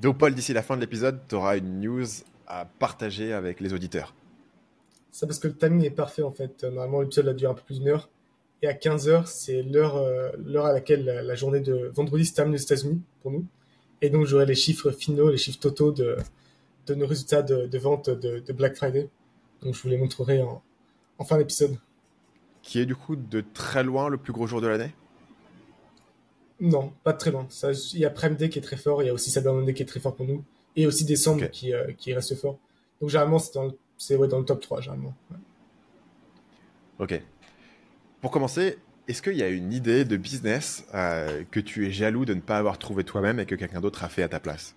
Donc, Paul, d'ici la fin de l'épisode, tu auras une news à partager avec les auditeurs. Ça parce que le timing est parfait en fait. Normalement, l'épisode a duré un peu plus d'une heure. Et à 15h, c'est l'heure euh, l'heure à laquelle la, journée de vendredi se termine aux États-Unis pour nous. Et donc, j'aurai les chiffres finaux, les chiffres totaux de, de nos résultats de, vente de, Black Friday. Donc, je vous les montrerai en, en fin d'épisode. Qui est du coup de très loin le plus gros jour de l'année? Non, pas très loin. Ça, il y a Prime Day qui est très fort, il y a aussi Cyber Monday qui est très fort pour nous, et aussi qui, euh, qui reste fort. Donc, généralement, c'est dans, ouais, dans le top 3, généralement. Ok. Pour commencer, est-ce qu'il y a une idée de business euh, que tu es jaloux de ne pas avoir trouvé toi-même et que quelqu'un d'autre a fait à ta place?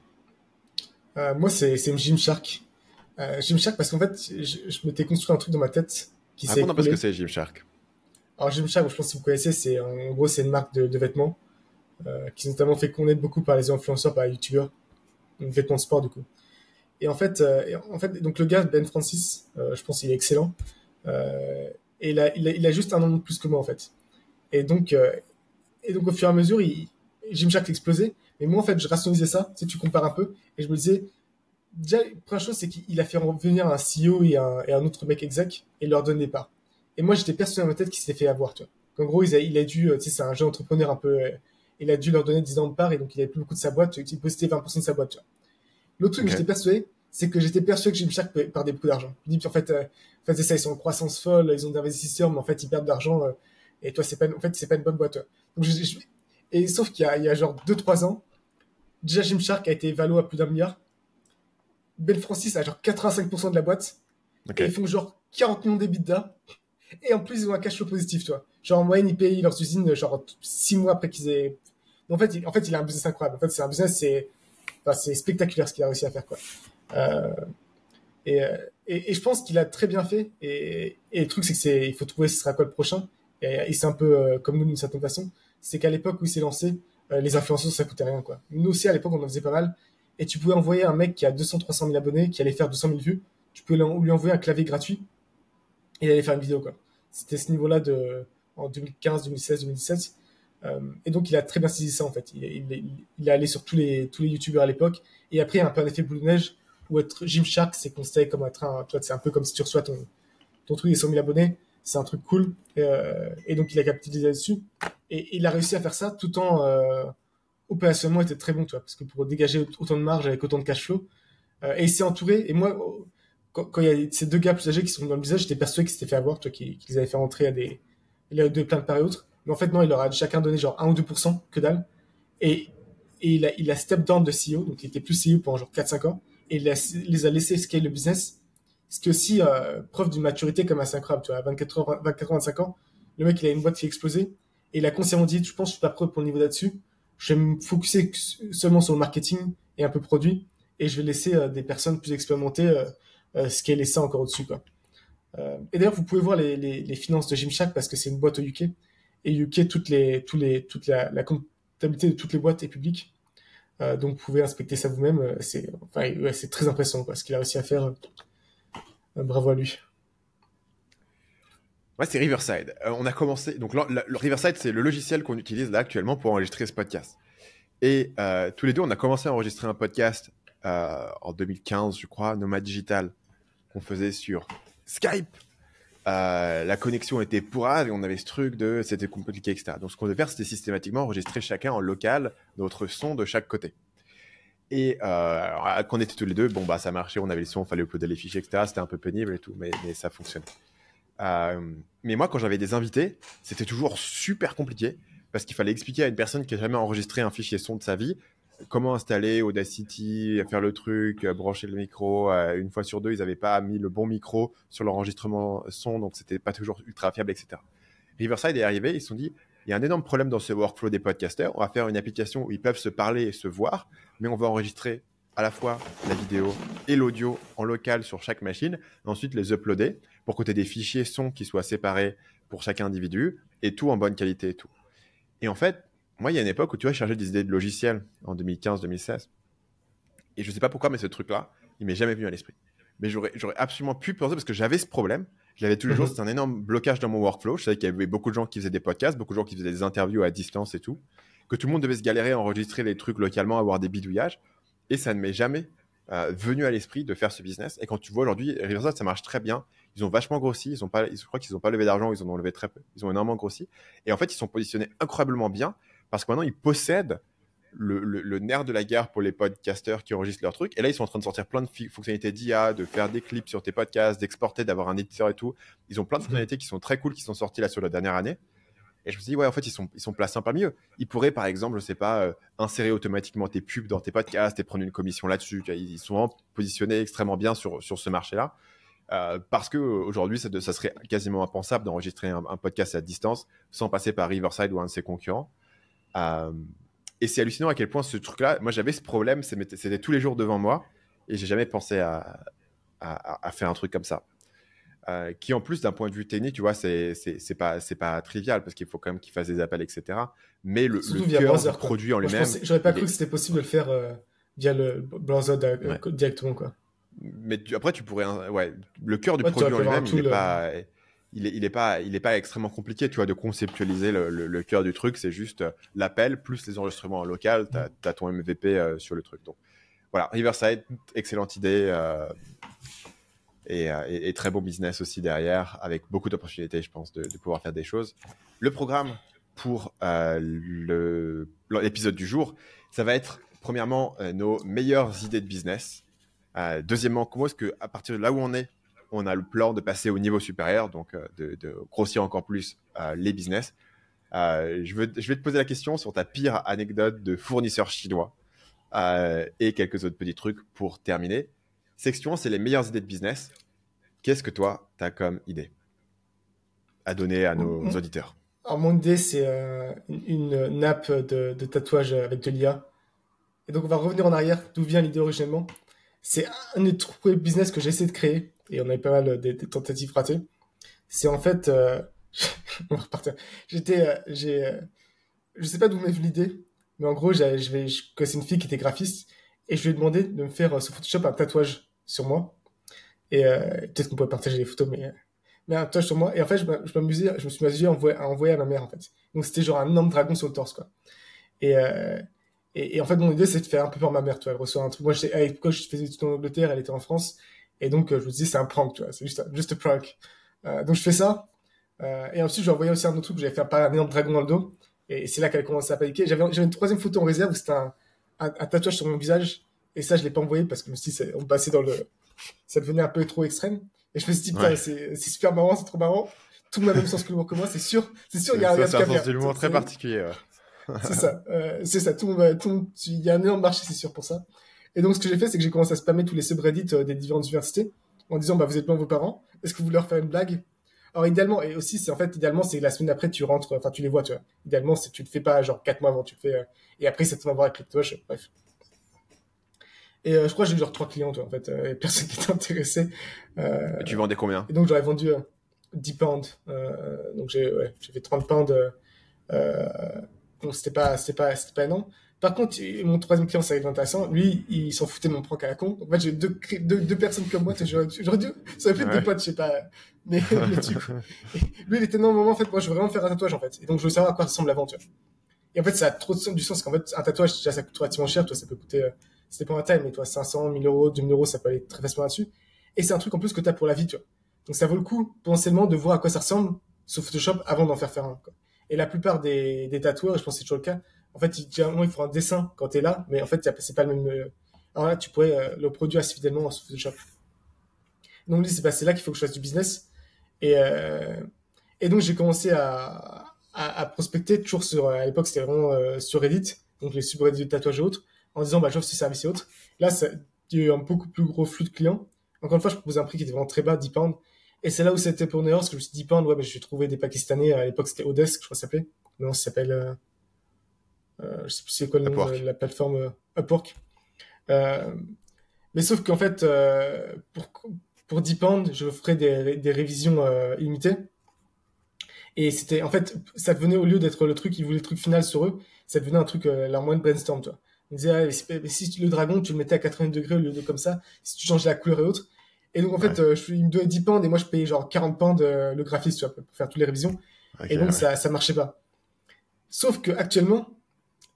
Euh, Moi, c'est Gymshark. Euh, Gymshark, parce qu'en fait, je, m'étais construit un truc dans ma tête qui s'est. Raconte ce que c'est Gymshark. Alors, Gymshark, je pense que si vous connaissez, c'est en gros, c'est une marque de, vêtements qui s'est notamment fait connaître beaucoup par les influenceurs, par les youtubeurs, vêtements de sport du coup. Et en fait, en fait, donc le gars Ben Francis, je pense qu'il est excellent. Et il a, juste un an de plus que moi, en fait. Et donc, euh, et donc au fur et à mesure, il, Gymshark explosé. Mais moi, en fait, je rationalisais ça. Sais, tu compares un peu. Et je me disais, déjà, première chose, c'est qu'il a fait revenir un CEO et un, autre mec exec et leur donner parts. Et moi, j'étais persuadé dans ma tête qu'il s'était fait avoir, tu vois. Qu'en gros, il a, il a dû, euh, tu sais, c'est un jeune entrepreneur un peu, euh, il a dû leur donner 10 ans de parts et donc il avait plus beaucoup de sa boîte. Il postait 20% de sa boîte. L'autre truc que j'étais persuadé, c'est que j'étais persuadé que Gymshark perdait beaucoup d'argent. Je dis, en fait, en fait, c'est ça, ils sont en croissance folle, ils ont des investisseurs, mais en fait, ils perdent d'argent. Euh, et toi, c'est pas, en fait, c'est pas une bonne boîte. Donc, et sauf qu'il y a, il y a genre 2-3 ans, déjà Gymshark a été évalué à plus d'un milliard. Bell Francis a genre 85% de la boîte. Et ils font genre 40 millions d'EBITDA. Et en plus, ils ont un cash flow positif, toi. Genre, en moyenne, ils payent leurs usines, genre, 6 mois après qu'ils aient. En fait, il, en fait, il a un business incroyable. En fait, c'est un business, c'est, spectaculaire ce qu'il a réussi à faire, quoi. Euh, euh, et, je pense qu'il a très bien fait. Et, le truc, c'est que c'est, il faut trouver ce sera quoi le prochain. Et, c'est un peu euh, comme nous d'une certaine façon. C'est qu'à l'époque où il s'est lancé, les influenceurs, ça coûtait rien, quoi. Nous aussi, à l'époque, on en faisait pas mal. Et tu pouvais envoyer un mec qui a 200, 300 000 abonnés, qui allait faire 200 000 vues. Tu peux lui envoyer un clavier gratuit. Et il allait faire une vidéo. C'était ce niveau-là en 2015, 2016, 2017. Euh, et donc, il a très bien saisi ça, en fait. Il, il, est allé sur tous les, tous les youtubeurs à l'époque. Et après, il y a un peu un effet boule de neige ou être Gymshark, c'est considéré comme être un, tu vois, c'est un peu comme si tu reçois ton, ton truc des 100 000 abonnés. C'est un truc cool. Euh, et donc, il a capitalisé là-dessus. Et il a réussi à faire ça tout en, euh, opérationnellement, était très bon, tu vois, parce que pour dégager autant de marge avec autant de cash flow, euh, et il s'est entouré, et moi, quand, il y a ces deux gars plus âgés qui sont dans le visage, j'étais persuadé qu'ils s'étaient fait avoir, tu vois, qu'ils avaient fait rentrer à des, a de plein de part et autres. Mais en fait, non, il leur a chacun donné genre 1 ou 2%, que dalle. Et, et il a, il a step down de CEO, donc il était plus CEO pendant genre 4-5 ans et les a laissés scale le business. Ce qui est aussi euh, preuve d'une maturité comme assez incroyable. Tu vois, à 24, 24, 25 ans, le mec, il a une boîte qui a explosé. Et il a consciemment dit, je pense que je suis pas prêt pour le niveau là-dessus. Je vais me focuser seulement sur le marketing et un peu produit. Et je vais laisser euh, des personnes plus expérimentées euh, euh, scaler ça encore au-dessus. Quoi. Euh, et d'ailleurs, vous pouvez voir les, les, les finances de Gymshark parce que c'est une boîte au UK. Et UK, toutes toute la, comptabilité de toutes les boîtes est publique. Euh, donc, vous pouvez inspecter ça vous-même. Euh, c'est très impressionnant quoi, ce qu'il a réussi à faire. Euh, bravo à lui. Ouais, c'est Riverside. on a commencé. Donc, Riverside, c'est le logiciel qu'on utilise actuellement pour enregistrer ce podcast. Et tous les deux, on a commencé à enregistrer un podcast en 2015, je crois, Nomad Digital, qu'on faisait sur Skype. La connexion était pourrave et on avait ce truc de c'était compliqué, etc. Donc, ce qu'on devait faire, c'était systématiquement enregistrer chacun en local notre son de chaque côté. Et euh, quand on était tous les deux, bon, bah, ça marchait, on avait le son, il fallait uploader les fichiers, etc. C'était un peu pénible et tout, mais, mais ça fonctionnait. Euh, mais moi, quand j'avais des invités, c'était toujours super compliqué parce qu'il fallait expliquer à une personne qui n'a jamais enregistré un fichier son de sa vie comment installer Audacity, faire le truc, brancher le micro. Une fois sur deux, ils n'avaient pas mis le bon micro sur l'enregistrement son, donc c'était pas toujours ultra fiable, etc. Riverside est arrivé, ils se sont dit, il y a un énorme problème dans ce workflow des podcasters. On va faire une application où ils peuvent se parler et se voir, mais on va enregistrer à la fois la vidéo et l'audio en local sur chaque machine, ensuite les uploader pour aies des fichiers son qui soient séparés pour chaque individu, et tout en bonne qualité et tout. Et en fait, moi, il y a une époque où tu vois, je cherchais des idées de logiciels en 2015-2016. Et je ne sais pas pourquoi, mais ce truc-là, il m'est jamais venu à l'esprit. Mais j'aurais absolument pu penser parce que j'avais ce problème je l'avais toujours, mhm. c'était un énorme blocage dans mon workflow. Je savais qu'il y avait beaucoup de gens qui faisaient des podcasts, beaucoup de gens qui faisaient des interviews à distance et tout. Que tout le monde devait se galérer à enregistrer les trucs localement, avoir des bidouillages. Et ça ne m'est jamais euh, venu à l'esprit de faire ce business. Et quand tu vois aujourd'hui, Riverside, ça marche très bien. Ils ont vachement grossi. Ils ont pas, je crois qu'ils n'ont pas levé d'argent. Ils en ont levé très peu. Ils ont énormément grossi. Et en fait, ils sont positionnés incroyablement bien parce que maintenant, ils possèdent le, nerf de la guerre pour les podcasters qui enregistrent leurs trucs. Et là, ils sont en train de sortir plein de fonctionnalités d'IA, de faire des clips sur tes podcasts, d'exporter, d'avoir un éditeur et tout. Ils ont plein de fonctionnalités qui sont très cool, qui sont sorties là sur la dernière année. Et je me suis dit, ouais, en fait, ils sont, ils sont placés un peu mieux. Ils pourraient, par exemple, je sais pas, euh, insérer automatiquement tes pubs dans tes podcasts et prendre une commission là-dessus. Ils sont vraiment positionnés extrêmement bien sur, sur ce marché-là. Euh, parce que aujourd'hui, ça, ça, serait quasiment impensable d'enregistrer un, podcast à distance sans passer par Riverside ou un de ses concurrents. Euh, et c'est hallucinant à quel point ce truc-là, moi j'avais ce problème, c'était tous les jours devant moi, et j'ai jamais pensé à, à, faire un truc comme ça. Euh, qui en plus d'un point de vue technique, tu vois, c'est pas c'est pas trivial parce qu'il faut quand même qu'il fasse des appels, etc. Mais le, le cœur du produit en lui-même, j'aurais pas cru que c'était possible de le faire euh, via le browser directement quoi. Mais après, tu pourrais, ouais, le cœur du produit en lui-même, il n'est pas il est, il est pas, il est pas extrêmement compliqué, tu vois, de conceptualiser le, le, cœur du truc. C'est juste euh, l'appel plus les enregistrements en local. Tu as, ton MVP euh, sur le truc. Donc voilà, Riverside, excellente idée euh, et, et, très bon business aussi derrière, avec beaucoup d'opportunités, je pense, de, de, pouvoir faire des choses. Le programme pour l'épisode du jour, ça va être premièrement nos meilleures idées de business. deuxièmement, comment est-ce que à partir de là où on est, on a le plan de passer au niveau supérieur, donc euh, de, grossir encore plus euh, les business. Euh, je, veux, je vais te poser la question sur ta pire anecdote de fournisseur chinois et quelques autres petits trucs pour terminer. Section, c'est les meilleures idées de business. Qu'est-ce que toi, tu as comme idée à donner à nos auditeurs? Alors, mon idée, c'est une, nappe de, tatouage avec de l'IA. Et donc, on va revenir en arrière, d'où vient l'idée originellement? C'est un des premiers business que j'ai essayé de créer et on avait pas mal de, tentatives ratées. C'est en fait, euh, on va repartir. J'étais, euh, j'ai, euh, je sais pas d'où m'est venue l'idée, mais en gros, je vais, je connaissais une fille qui était graphiste et je lui ai demandé de me faire sur Photoshop un tatouage sur moi. Et peut-être qu'on pourrait partager les photos, mais mais un tatouage sur moi. Et en fait, je m'amusais, je me suis amusé à envoyer, à envoyer à ma mère en fait. Donc c'était genre un énorme dragon sur le torse quoi. Et et, et, en fait, mon idée, c'est de faire un peu peur ma mère, tu vois. Elle reçoit un truc. Moi, j'étais, quand je faisais tout en Angleterre, elle était en France. Et donc, euh, je me disais, c'est un prank, tu vois, c'est juste, juste un prank. Euh, donc, je fais ça. Euh, et ensuite, j'ai envoyé aussi un autre truc, j'avais fait un, un énorme dragon dans le dos. Et c'est là qu'elle commencé à paniquer. J'avais, j'avais une troisième photo en réserve où c'était un, un, tatouage sur mon visage. Et ça, je l'ai pas envoyé parce que je me suis dit, on passait dans le, ça devenait un peu trop extrême. Et je me suis dit, putain, c'est, c'est super marrant, c'est trop marrant. Tout le monde a le même sens que l'humour que moi, c'est sûr. C'est sûr, il y a, un sens de l'humour très particulier. C'est ça, euh, c'est ça. Tout le monde, tout, il y a un énorme marché, c'est sûr pour ça. Et donc, ce que j'ai fait, c'est que j'ai commencé à spammer tous les subreddits euh, des différentes universités en disant, bah, vous êtes loin vos parents. Est-ce que vous voulez leur faire une blague? Alors, idéalement, et aussi, c'est en fait, idéalement, c'est la semaine après, tu rentres, enfin, tu les vois, tu vois. Idéalement, c'est, tu le fais pas, genre, quatre mois avant, tu le fais, euh, et après, ça te va voir avec tatouages, bref. Et euh, je crois que j'ai eu genre trois clients, toi, en fait, euh, personne qui était intéressé. Euh, et tu vendais combien? Et donc, j'aurais vendu 10 pounds. donc, j'ai ouais, j'ai fait 30 pounds. Donc, c'était pas, c'était pas, c'était pas énorme. Par contre, mon troisième client, été intéressant. Lui, il s'en foutait de mon prank à la con. En fait, j'ai deux, deux, deux, personnes comme moi. J'aurais dû, ça aurait fait ouais. deux potes, je sais pas. Mais, mais tu, lui, il était non, moment, en fait, moi, je veux vraiment faire un tatouage, en fait. Et donc, je veux savoir à quoi ressemble l'aventure. Et en fait, ça a trop du sens qu'en fait, un tatouage, déjà, ça coûte relativement cher. Toi, ça peut coûter, euh, c'était pour un taille, mais toi, 500, 1000 euros, 2000 euros, ça peut aller très facilement là-dessus. Et c'est un truc en plus que t'as pour la vie, tu vois. Donc, ça vaut le coup, potentiellement, de voir à quoi ça ressemble sur Photoshop avant d'en faire faire un, quoi. Et la plupart des, tatoueurs, je pense que c'est toujours le cas, en fait, généralement, il faut un dessin quand tu es là, mais en fait, c'est pas le même. Euh, alors là, tu pourrais euh, le produire assez fidèlement sur Photoshop. Donc, c'est là qu'il faut que je fasse du business. Et, euh, donc, j'ai commencé à, prospecter toujours. À l'époque, c'était vraiment sur Reddit, donc les subreddits de tatouage et autres, en disant bah, j'offre ce service et autres. Là, il y a eu un beaucoup plus gros flux de clients. Encore une fois, je proposais un prix qui était vraiment très bas, 10 pounds. Et c'est là où c'était pour erreur, parce que je me suis dit 10 pounds, ouais, mais je vais trouver des Pakistanais. À l'époque, c'était Odesk, je crois que ça s'appelait. Non, ça s'appelle. Euh, je sais plus c'est quoi le nom de la plateforme euh, Upwork. Euh, mais sauf qu'en fait, pour, pour 10 pounds, je ferais des, des révisions illimitées. Et c'était, en fait, ça devenait, au lieu d'être le truc, ils voulaient le truc final sur eux, ça devenait un truc, euh, leur moyen de brainstorm, toi. On disait, ah, si le dragon, tu le mettais à 80 degrés au lieu de comme ça, si tu changeais la couleur et autres. Et donc, en fait, je, il me donnait 10 pounds et moi, je payais genre 40 pounds le graphiste, tu vois, pour faire toutes les révisions. et donc, ça, ça marchait pas. Sauf que, actuellement,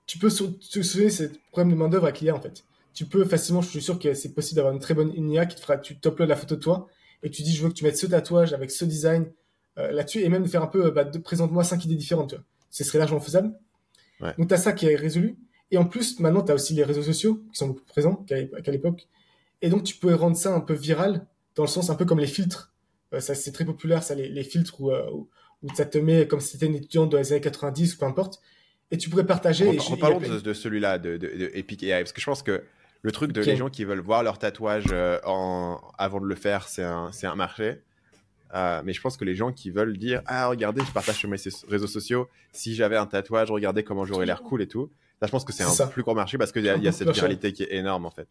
tu peux souvenir ce problème de main-d'œuvre avec l'IA, en fait. tu peux facilement, je suis sûr que c'est possible d'avoir une très bonne IA qui te fera, tu uploads la photo de toi et tu dis je veux que tu mettes ce tatouage avec ce design euh, là-dessus et même de faire un peu, bah, de, présente-moi cinq idées différentes, tu vois. Ce serait largement faisable. Ouais. Donc, tu as ça qui est résolu. Et en plus, maintenant, tu as aussi les réseaux sociaux qui sont beaucoup présents qu'à l'époque. Et donc, tu pouvais rendre ça un peu viral, dans le sens un peu comme les filtres. Euh, ça, c'est très populaire, ça, les, les filtres où, euh, où, ça te met comme si c'était une étudiante dans les années 90 ou peu importe. Et tu pourrais partager. Parlons de, de celui-là, de, de, de, Epic AI, parce que je pense que le truc de les gens qui veulent voir leur tatouage euh, en, avant de le faire, c'est un, c'est un marché. Euh, mais je pense que les gens qui veulent dire ah regardez je partage sur mes réseaux sociaux si j'avais un tatouage regardez comment j'aurais l'air cool et tout là je pense que c'est un plus grand marché parce qu'il y a, y a cette viralité qui est énorme en fait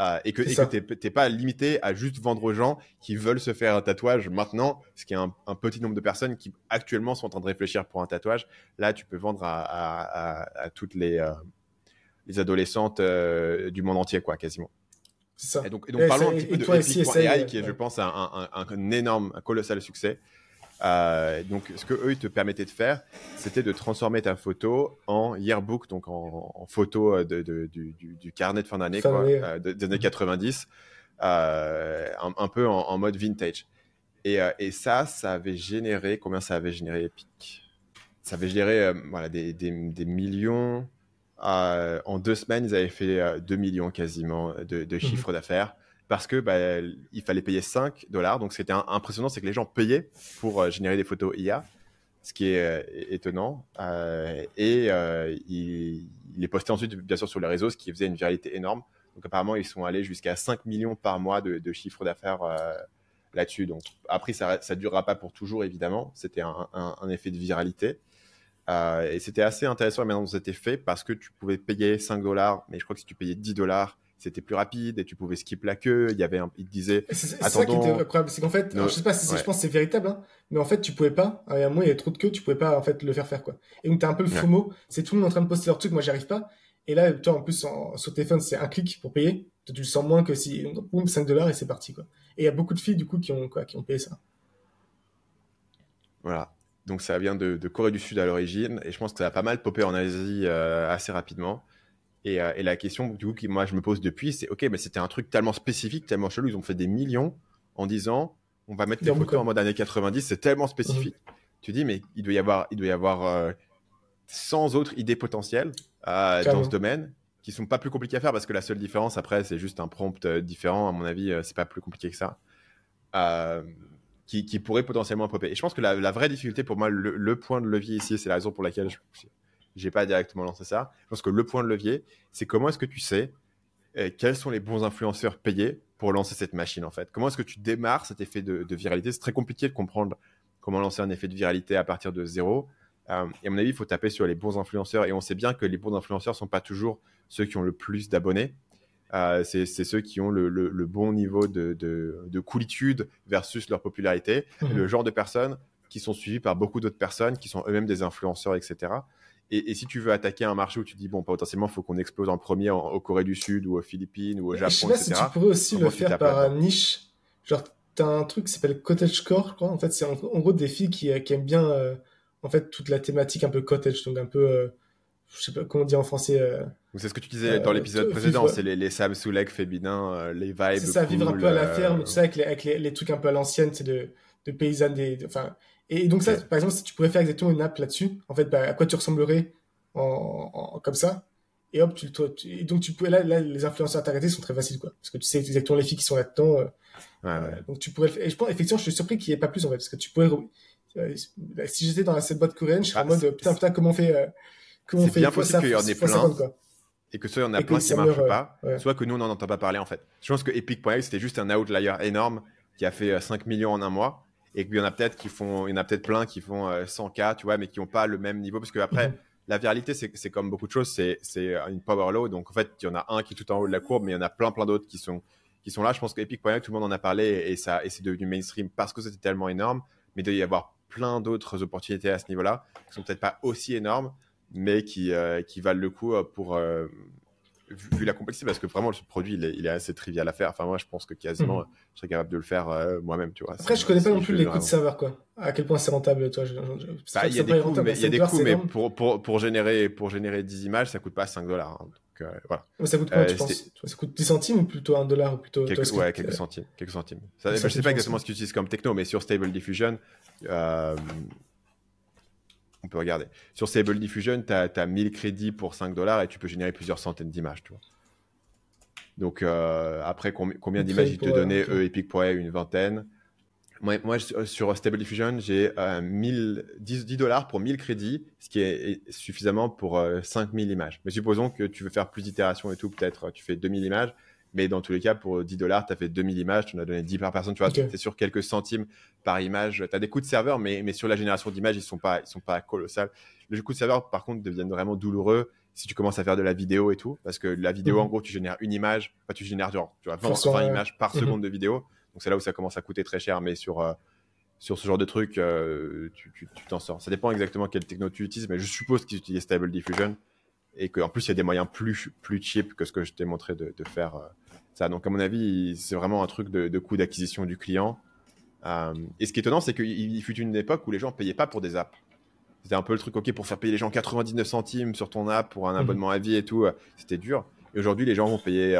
euh, et que tu n'es pas limité à juste vendre aux gens qui veulent se faire un tatouage maintenant, ce qui est un, petit nombre de personnes qui actuellement sont en train de réfléchir pour un tatouage. Là, tu peux vendre à, toutes les, euh, les adolescentes euh, du monde entier, quoi, quasiment. Ça. Et donc, donc parlons un petit peu de Epic.ai, qui est, je pense, un, un, un, énorme, un colossal succès. Euh, donc, ce que eux ils te permettaient de faire, c'était de transformer ta photo en yearbook, donc en, photo euh, de, du, carnet de fin d'année, euh, des années 90, un, peu en, mode vintage. Et, et, ça, ça avait généré, combien ça avait généré Epic? Ça avait généré voilà, des, des, des millions. en deux semaines, ils avaient fait 2 millions quasiment de, de mhm. chiffre d'affaires parce que bah, il fallait payer 5 dollars. Donc c'était impressionnant, c'est que les gens payaient pour euh, générer des photos IA, ce qui est euh, étonnant. Euh, et il, les postait ensuite, bien sûr, sur les réseaux, ce qui faisait une viralité énorme. Donc apparemment, ils sont allés jusqu'à 5 millions par mois de, de chiffre d'affaires là-dessus. Donc après, ça ne durera pas pour toujours, évidemment. C'était un, un, effet de viralité. et c'était assez intéressant la manière dont c'était fait parce que tu pouvais payer 5 dollars, mais je crois que si tu payais 10 dollars, c'était plus rapide et tu pouvais skip la queue. Il y avait un, il te disait. C'est ça qui était incroyable, c'est qu'en fait, je sais pas si je pense c'est véritable, hein, mais en fait tu pouvais pas. À un moment il y avait trop de queue, tu pouvais pas en fait le faire faire quoi. Et donc t'as un peu le FOMO, c'est tout le monde en train de poster leur truc, moi j'y arrive pas. Et là, toi en plus sur téléphone c'est un clic pour payer, tu le sens moins que si boum 5 dollars et c'est parti quoi. Et il y a beaucoup de filles du coup qui ont quoi, qui ont payé ça. Voilà. Donc ça vient de, Corée du Sud à l'origine et je pense que ça a pas mal popé en Asie euh, assez rapidement. Euh, et, la question du coup, que moi je me pose depuis, c'est ok, mais c'était un truc tellement spécifique, tellement chelou, ils ont fait des millions en disant on va mettre des photos en mode années 90, c'est tellement spécifique. Mhm. Tu dis, mais il doit y avoir, il doit y avoir euh, 100 autres idées potentielles euh, dans ce domaine qui sont pas plus compliquées à faire parce que la seule différence après, c'est juste un prompt euh, différent. À mon avis, c'est pas plus compliqué que ça. Qui, qui, pourrait potentiellement popper. Et je pense que la, vraie difficulté pour moi, le, le point de levier ici, c'est la raison pour laquelle je, j'ai pas directement lancé ça. Je pense que le point de levier, c'est comment est-ce que tu sais euh, quels sont les bons influenceurs payés pour lancer cette machine en fait? Comment est-ce que tu démarres cet effet de, viralité? C'est très compliqué de comprendre comment lancer un effet de viralité à partir de zéro. Euh, et à mon avis, il faut taper sur les bons influenceurs. Et on sait bien que les bons influenceurs sont pas toujours ceux qui ont le plus d'abonnés. Euh, c'est ceux qui ont le, bon niveau de, de, coolitude versus leur popularité. Mmh. Le genre de personnes qui sont suivies par beaucoup d'autres personnes, qui sont eux-mêmes des influenceurs, etc. Et, si tu veux attaquer un marché où tu dis, bon, potentiellement, il faut qu'on explose en premier en, au Corée du Sud ou aux Philippines ou au Japon, je sais pas Si tu pourrais aussi le faire par niche. Genre, t'as un truc qui s'appelle Cottagecore, je crois. En fait, c'est en, gros des filles qui, qui aiment bien, euh, en fait, toute la thématique un peu cottage, donc un peu, euh, je sais pas comment dire en français. Euh, c'est ce que tu disais dans l'épisode précédent, c'est les, les féminins, les vibes. C'est ça, vivre un peu à la ferme, tout ça, avec les, avec les, trucs un peu à l'ancienne, c'est de, de paysannes, des, enfin, et donc ça, par exemple, si tu pourrais faire exactement une app là-dessus, en fait, bah, à quoi tu ressemblerais en, comme ça et hop, tu, toi, et donc tu peux là, là, les influenceurs targetés sont très faciles quoi, parce que tu sais exactement les filles qui sont là-dedans. Euh, ouais, ouais. Donc tu pourrais, et je pense effectivement, je suis surpris qu'il n'y ait pas plus en fait, parce que tu pourrais, euh, si j'étais dans cette boîte coréenne, je serais en ah, mode putain putain comment on fait, euh, comment on fait. Bien possible qu'il y en ait plein. et que soit il y en a plein qui ne marchent pas, soit que nous on n'en entend pas parler en fait. Je pense que Epic.ai c'était juste un outlier énorme qui a fait 5 millions en un mois et qu'il y en a peut-être qui font, il y en a peut-être plein qui font 100K, tu vois, mais qui n'ont pas le même niveau. Parce que après, mhm. la viralité, c'est comme beaucoup de choses, c'est une power law. Donc, en fait, il y en a un qui est tout en haut de la courbe, mais il y en a plein, plein d'autres qui sont, qui sont là. Je pense qu'Epic.com, tout le monde en a parlé et, ça, et c'est devenu mainstream parce que c'était tellement énorme. Mais il doit y avoir plein d'autres opportunités à ce niveau-là qui sont peut-être pas aussi énormes, mais qui, euh, qui valent le coup pour, euh, vu, la complexité, parce que vraiment, ce produit, il est, assez trivial à faire. Enfin, moi, je pense que quasiment, mhm. je serais capable de le faire euh, moi-même, tu vois. Après, je connais pas non plus les coûts de serveur, quoi. À quel point c'est rentable, toi. Bah, il y a des coûts, mais, y a des coûts, mais pour, pour, pour, générer, pour générer 10 images, ça coûte pas 5 dollars. Hein. euh, voilà. ça coûte quoi, tu penses? Ça coûte 10 centimes ou plutôt 1 dollar ou plutôt quelques, Ouais, quelques centimes. Quelques centimes. Ça, je sais pas exactement ce qu'ils utilisent comme techno, mais sur Stable Diffusion, on peut regarder. Sur Stable Diffusion, tu as, 1000 crédits pour 5 dollars et tu peux générer plusieurs centaines d'images. Donc, après, combien d'images ils te donnaient, eux, Epic Pro une vingtaine. Moi, moi sur Stable Diffusion, j'ai 10, 10 dollars pour 1000 crédits, ce qui est suffisamment pour 5000 images. Mais supposons que tu veux faire plus d'itérations et tout, peut-être tu fais 2000 images, mais dans tous les cas, pour 10 dollars, tu as fait 2000 images, tu en as donné 10 par personne, tu vois, c'est sur quelques centimes par image. Tu as des coûts de serveur, mais, mais sur la génération d'images, ils sont pas, ils sont pas colossales. Les coûts de serveur, par contre, deviennent vraiment douloureux si tu commences à faire de la vidéo et tout, parce que la vidéo, en mhm. gros, tu génères une image, enfin, tu génères genre, tu vois, 20, images par mhm. seconde de vidéo. Donc c'est là où ça commence à coûter très cher, mais sur, euh, sur ce genre de truc, euh, tu t'en sors. Ça dépend exactement quelle techno tu utilises, mais je suppose qu'ils utilisent Stable Diffusion et qu'en plus il y a des moyens plus, plus cheap que ce que je t'ai montré de, de faire. Ça. Donc, à mon avis, c'est vraiment un truc de, coût d'acquisition du client. Euh, et ce qui est étonnant, c'est qu'il fut une époque où les gens ne payaient pas pour des apps. C'était un peu le truc, ok, pour faire payer les gens 99 centimes sur ton app pour un mhm. abonnement à vie et tout, euh, c'était dur. Et aujourd'hui, les gens vont payer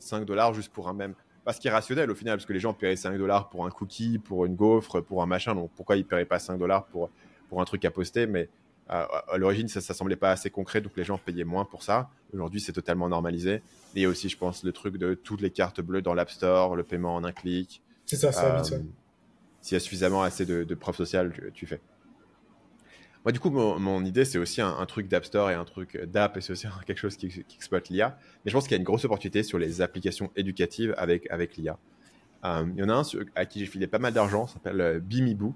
5 euh, dollars juste pour un même. Pas ce qui est rationnel au final, parce que les gens paieraient 5 dollars pour un cookie, pour une gaufre, pour un machin. Donc pourquoi ils ne paieraient pas 5 dollars pour, pour un truc à poster? Mais à l'origine, ça, ne semblait pas assez concret, donc les gens payaient moins pour ça. Aujourd'hui, c'est totalement normalisé. Et aussi, je pense, le truc de toutes les cartes bleues dans l'App Store, le paiement en un clic. C'est ça, ça euh, S'il y a suffisamment assez de, de preuves sociales, tu, fais. Moi, du coup, mon, idée, c'est aussi un, truc d'App Store et un truc d'app, et c'est aussi quelque chose qui, exploite l'IA. Mais je pense qu'il y a une grosse opportunité sur les applications éducatives avec, avec l'IA. Euh, il y en a un à qui j'ai filé pas mal d'argent, ça s'appelle euh, Bimiboo.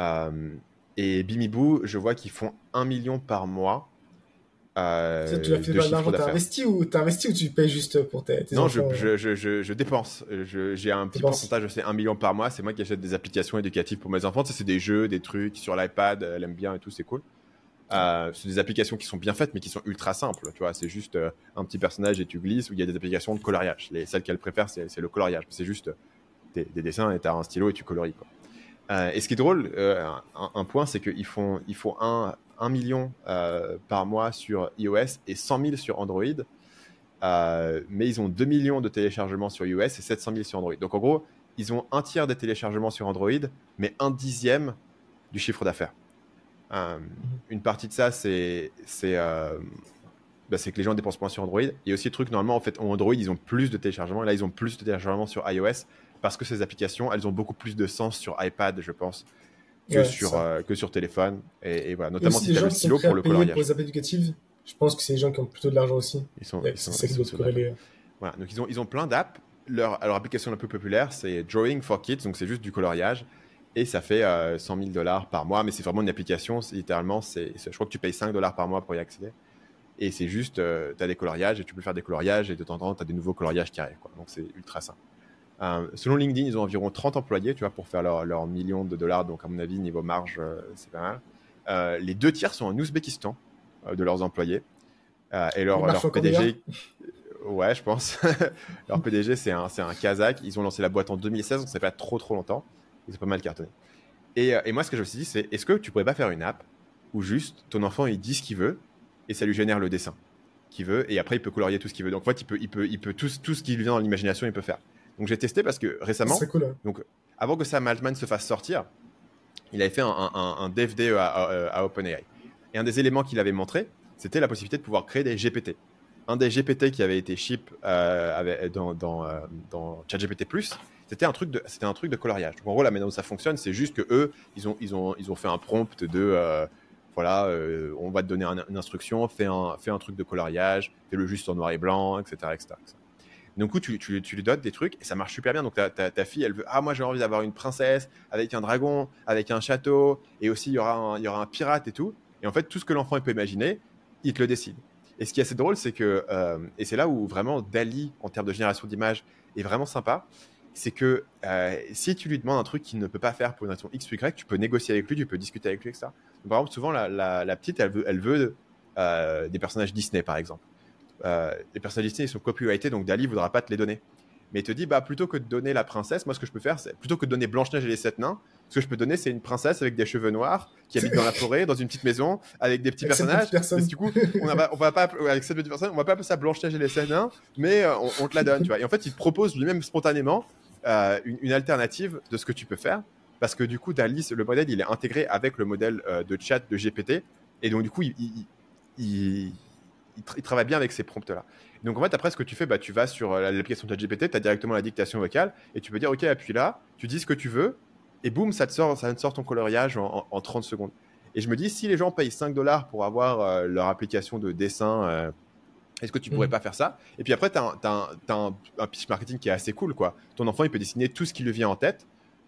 Euh, et Bimiboo, je vois qu'ils font 1 million par mois. Euh, tu as fait de t'as investi ou t'as investi ou tu payes juste pour tes, tes non, enfants, je, je, je, je, dépense. J'ai un petit pourcentage, c'est 1 million par mois. C'est moi qui achète des applications éducatives pour mes enfants. Ça, c'est des jeux, des trucs sur l'iPad. Elle aime bien et tout, c'est cool. Euh, c'est des applications qui sont bien faites, mais qui sont ultra simples. Tu vois, c'est juste euh, un petit personnage et tu glisses. Ou il y a des applications de coloriage. Les, celles qu'elle préfère, c'est le coloriage. C'est juste des, des, dessins et t'as un stylo et tu colories. Quoi. Euh, et ce qui est drôle, euh, un, point, c'est qu'ils font, ils font 1, million euh, par mois sur iOS et 100 000 sur Android. mais ils ont 2 millions de téléchargements sur iOS et 700 000 sur Android. Donc en gros, ils ont un tiers des téléchargements sur Android, mais un dixième du chiffre d'affaires. Mhm. une partie de ça, c'est bah, c'est que les gens dépensent moins sur Android. Et aussi le truc, normalement, en fait, en Android, ils ont plus de téléchargements. Et là, ils ont plus de téléchargements sur iOS parce que ces applications, elles ont beaucoup plus de sens sur iPad, je pense, que, sur, euh, que sur téléphone. Et, voilà, notamment si tu as le stylo pour le coloriage. Pour les apps éducatives, je pense que c'est des gens qui ont plutôt de l'argent aussi. Ils sont, ils sont, ils sont voilà, donc ils ont, ils ont plein d'apps. Leur, leur application la plus populaire, c'est Drawing for Kids, donc c'est juste du coloriage. Et ça fait 100 000 dollars par mois, mais c'est vraiment une application. Littéralement, c'est, je crois que tu payes 5 dollars par mois pour y accéder. Et c'est juste, euh, tu as des coloriages et tu peux faire des coloriages et de temps en temps, tu as des nouveaux coloriages qui arrivent. Quoi. Donc c'est ultra simple. Euh, selon LinkedIn, ils ont environ 30 employés, tu vois, pour faire leurs leur millions de dollars. Donc, à mon avis, niveau marge, euh, c'est pas mal. Euh, les deux tiers sont en Ouzbékistan de leurs employés. et leur, leur PDG, ouais, je pense. leur PDG, c'est un, un Kazakh. Ils ont lancé la boîte en 2016, donc c'est pas trop trop longtemps. Ils ont pas mal cartonné. Et, et moi, ce que je me suis dit, c'est est-ce que tu pourrais pas faire une app où juste ton enfant il dit ce qu'il veut et ça lui génère le dessin qu'il veut et après il peut colorier tout ce qu'il veut. Donc en fait, il peut, il peut, il peut tout, tout ce qui lui vient dans l'imagination, il peut faire. Donc j'ai testé parce que récemment, cool, donc avant que Sam Altman se fasse sortir, il avait fait un, un, DFD à, OpenAI. Et un des éléments qu'il avait montré, c'était la possibilité de pouvoir créer des GPT. Un des GPT qui avait été ship euh, dans, dans, euh, dans ChatGPT+, c'était un truc de c'était un truc de coloriage. Donc en gros la manière dont ça fonctionne, c'est juste que eux, ils ont ils ont ils ont fait un prompt de euh, voilà, euh, on va te donner une instruction, fais un fais un truc de coloriage, fais-le juste en noir et blanc, etc., etc. Donc, coup, tu, tu, lui donnes des trucs et ça marche super bien. Donc, ta, ta, fille, elle veut Ah, moi, j'ai envie d'avoir une princesse avec un dragon, avec un château, et aussi, il y, aura un, pirate et tout. Et en fait, tout ce que l'enfant peut imaginer, il te le décide. Et ce qui est assez drôle, c'est que, euh, et c'est là où vraiment Dali, en termes de génération d'images, est vraiment sympa, c'est que euh, si tu lui demandes un truc qu'il ne peut pas faire pour une raison X ou Y, tu peux négocier avec lui, tu peux discuter avec lui, etc. Donc, par exemple, souvent, la, petite, elle veut, elle veut euh, des personnages Disney, par exemple euh, les personnalités sont copyrightés, donc Dali ne voudra pas te les donner. Mais il te dit, bah, plutôt que de donner la princesse, moi, ce que je peux faire, c'est plutôt que de donner Blanche-Neige et les sept nains, Ce que je peux donner, c'est une princesse avec des cheveux noirs qui habite dans la forêt, dans une petite maison, avec des petits Avec personnages. du coup, on, va, on va pas avec cette petite personne, on va pas appeler ça Blanche-Neige et les sept nains, mais euh, on, on te la donne, tu vois. Et en fait, il te propose lui-même spontanément euh, une, une alternative de ce que tu peux faire, parce que du coup, Dali, le modèle, il est intégré avec le modèle de chat de GPT, et donc du coup, il, il, il- il tra- il travaille bien avec ces prompts-là. Donc en fait, après, ce que tu fais, bah, tu vas sur euh, l'application de GPT, tu as directement la dictation vocale, et tu peux dire, OK, appuie là, tu dis ce que tu veux, et boum, ça te sort, ça te sort ton coloriage en, en- en 30 secondes. Et je me dis, si les gens payent 5 dollars pour avoir euh, leur application de dessin, euh, est-ce que tu pourrais Mhm. pas faire ça? Et puis après, tu as, un, t'as un- un pitch marketing qui est assez cool. quoi. Ton enfant, il peut dessiner tout ce qui lui vient en tête.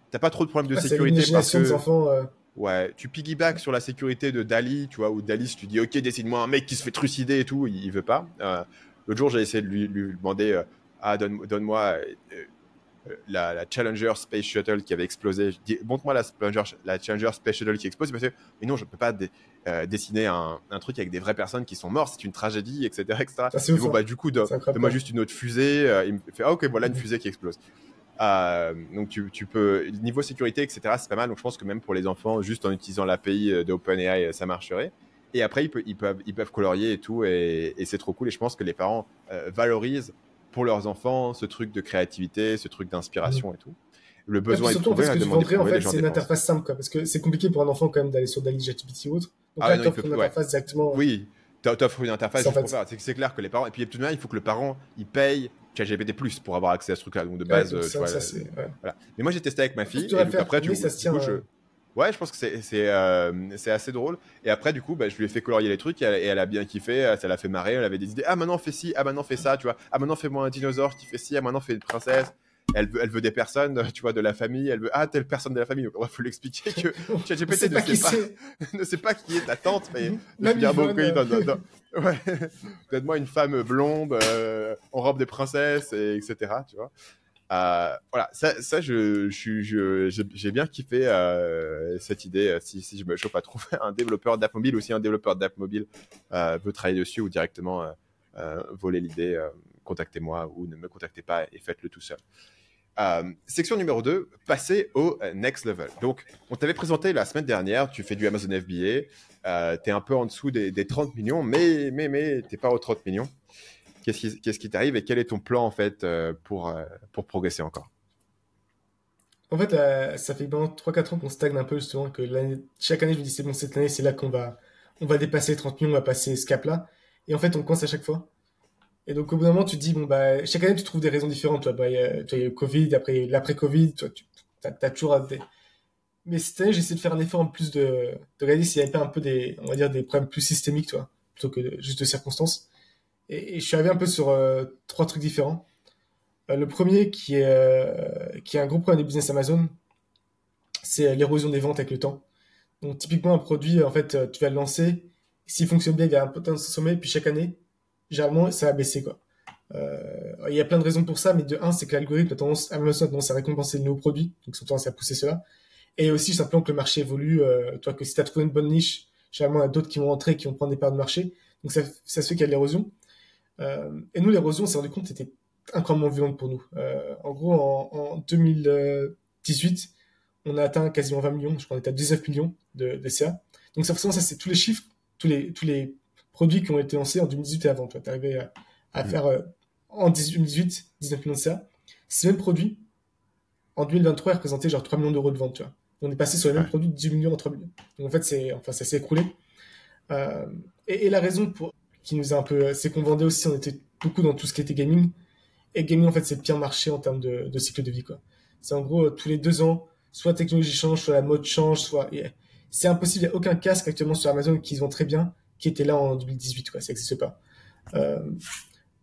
T'as pas trop de problèmes de Ah, sécurité parce que enfants. euh, ouais, tu piggyback sur la sécurité de Dali, tu vois, ou Dali, si tu dis ok, dessine-moi un mec qui se fait trucider et tout, il, il veut pas. Euh, L'autre jour, j'ai essayé de lui, lui demander euh, ah donne, donne-moi euh, euh, la, la Challenger Space Shuttle qui avait explosé. Je dis, montre-moi la Challenger, la Challenger Space Shuttle qui explose. Parce que, mais non, je peux pas dé- dessiner un, un truc avec des vraies personnes qui sont mortes. C'est une tragédie, etc., etc. Ça, c'est Et ouf, bon, bah, du coup, donne-moi juste une autre fusée. Il me fait ah ok, voilà une Mhm. fusée qui explose. Euh, donc tu, tu peux niveau sécurité etc c'est pas mal donc je pense que même pour les enfants juste en utilisant l'API de OpenAI euh, ça marcherait et après ils, peuvent ils peuvent ils peuvent colorier et tout et, et c'est trop cool et je pense que les parents euh, valorisent pour leurs enfants ce truc de créativité ce truc d'inspiration et tout le Ouais, besoin est surtout, en trouvé fait, ce la que tu vendrais, en fait, c'est une interface simple, quoi, parce que c'est compliqué pour un enfant quand même d'aller sur Dali, ChatGPT ou autre. Donc Ah là, non, il peut- une ouais. interface directement. Oui, t'o- t'offres une interface C'est clair que les parents. Et puis, de toute manière, il faut que le parent il paye ChatGPT Plus pour avoir accès à ce truc-là. Donc, de base, euh, ça, tu vois, ça, euh, c'est- ouais. voilà. Mais moi, j'ai testé avec ma fille. tu Et donc, après, coup, ça se tient, coup, je-. Ouais, je pense que c'est euh, c'est assez drôle. Et après, du coup, bah, je lui ai fait colorier les trucs et elle, et elle a bien kiffé. Ça l'a fait marrer. Elle avait des idées. Ah, maintenant, fais ci. Ah, maintenant, fais ça. Tu vois. Ah, maintenant, fais-moi un dinosaure qui fait ci. Ah, maintenant, fais une princesse. Elle veut, elle veut des personnes, tu vois, de la famille. Elle veut ah telle personne de la famille. Il faut lui expliquer que ChatGPT ne sait pas, ne sait pas qui est ta tante, mais je bon, Yvonne, ok, euh, non, non, non. Ouais. Donne-moi une femme blonde euh, en robe des princesses, et etc. Tu vois. Euh, voilà, ça, ça je, je, suis- je, j'ai- j'ai bien kiffé euh, cette idée. Si, si je me chauffe à trouver un développeur d'app mobile ou si un développeur d'app mobile euh, veut travailler dessus ou directement voler l'idée, contactez-moi ou ne me contactez pas et faites-le tout seul. Euh, section numéro 2, passer au euh, next level. Donc, on t'avait présenté la semaine dernière, tu fais du Amazon FBA, euh, tu es un peu en dessous des, des 30 millions, mais, mais, mais tu pas aux 30 millions. Qu'est-ce qui, t'arrive et quel est ton plan en fait euh, pour, pour progresser encore? En fait, ça fait maintenant 3-4 ans qu'on stagne un peu, justement, que chaque année, je me dis, c'est bon, cette année, c'est là qu'on va, on va dépasser les 30 millions, on va passer ce cap-là. Et en fait, on coince à chaque fois. Et donc, au bout d'un moment, tu te dis, bon, bah, chaque année, tu trouves des raisons différentes. Toi, bah, il y a, il y le Covid, après, l'après-Covid, toi, tu as, toujours des... Mais cette année, j'ai essayé de faire un effort en plus de, de regarder s'il n'y avait pas un peu des, on va dire, des problèmes plus systémiques, toi, plutôt que juste de circonstances. Et, je suis arrivé un peu sur euh, trois trucs différents. Euh, le premier, qui est, euh, qui est un gros problème des business Amazon, c'est euh, l'érosion des ventes avec le temps. Donc, typiquement, un produit, en fait, tu vas le lancer. S'il fonctionne bien, il y a un potentiel sommet, puis chaque année, généralement, ça va baisser, quoi. Euh, il y a plein de raisons pour ça, mais de un, c'est que l'algorithme a tendance, Amazon a tendance à récompenser les nouveaux produits, donc ils tendance à pousser cela. Et aussi, simplement que le marché évolue, euh, toi, que si tu as trouvé une bonne niche, généralement, il y a d'autres qui vont entrer, qui vont prendre des parts de marché. Donc, ça, ça se fait qu'il y a de l'érosion. Euh, et nous, l'érosion, on s'est rendu compte, c'était incroyablement violente pour nous. En gros, en, en 2018, on a atteint quasiment 20 millions, je crois qu'on était à 19 millions de, de CA. Donc, ça, forcément, ça, c'est tous les chiffres, tous les, tous les produits qui ont été lancés en 2018 et avant. Tu arrivé à, à Mm. faire euh, en 2018 19 millions de CA. Ces mêmes produits, en 2023, ils représentaient genre 3 millions d'euros de vente. Tu vois. On est passé sur les mêmes Ouais. produits de 10 millions à 3 millions. Donc, en fait, c'est, enfin, ça s'est écroulé. Euh, et, et la raison pour, qui nous a un peu, c'est qu'on vendait aussi, on était beaucoup dans tout ce qui était gaming. Et gaming, en fait, c'est le pire marché en termes de, de cycle de vie, quoi. C'est en gros, euh, tous les deux ans, soit la technologie change, soit la mode change, soit, c'est impossible. Il n'y a aucun casque actuellement sur Amazon qui se vend très bien, qui était là en 2018, quoi. Ça n'existe pas. Euh,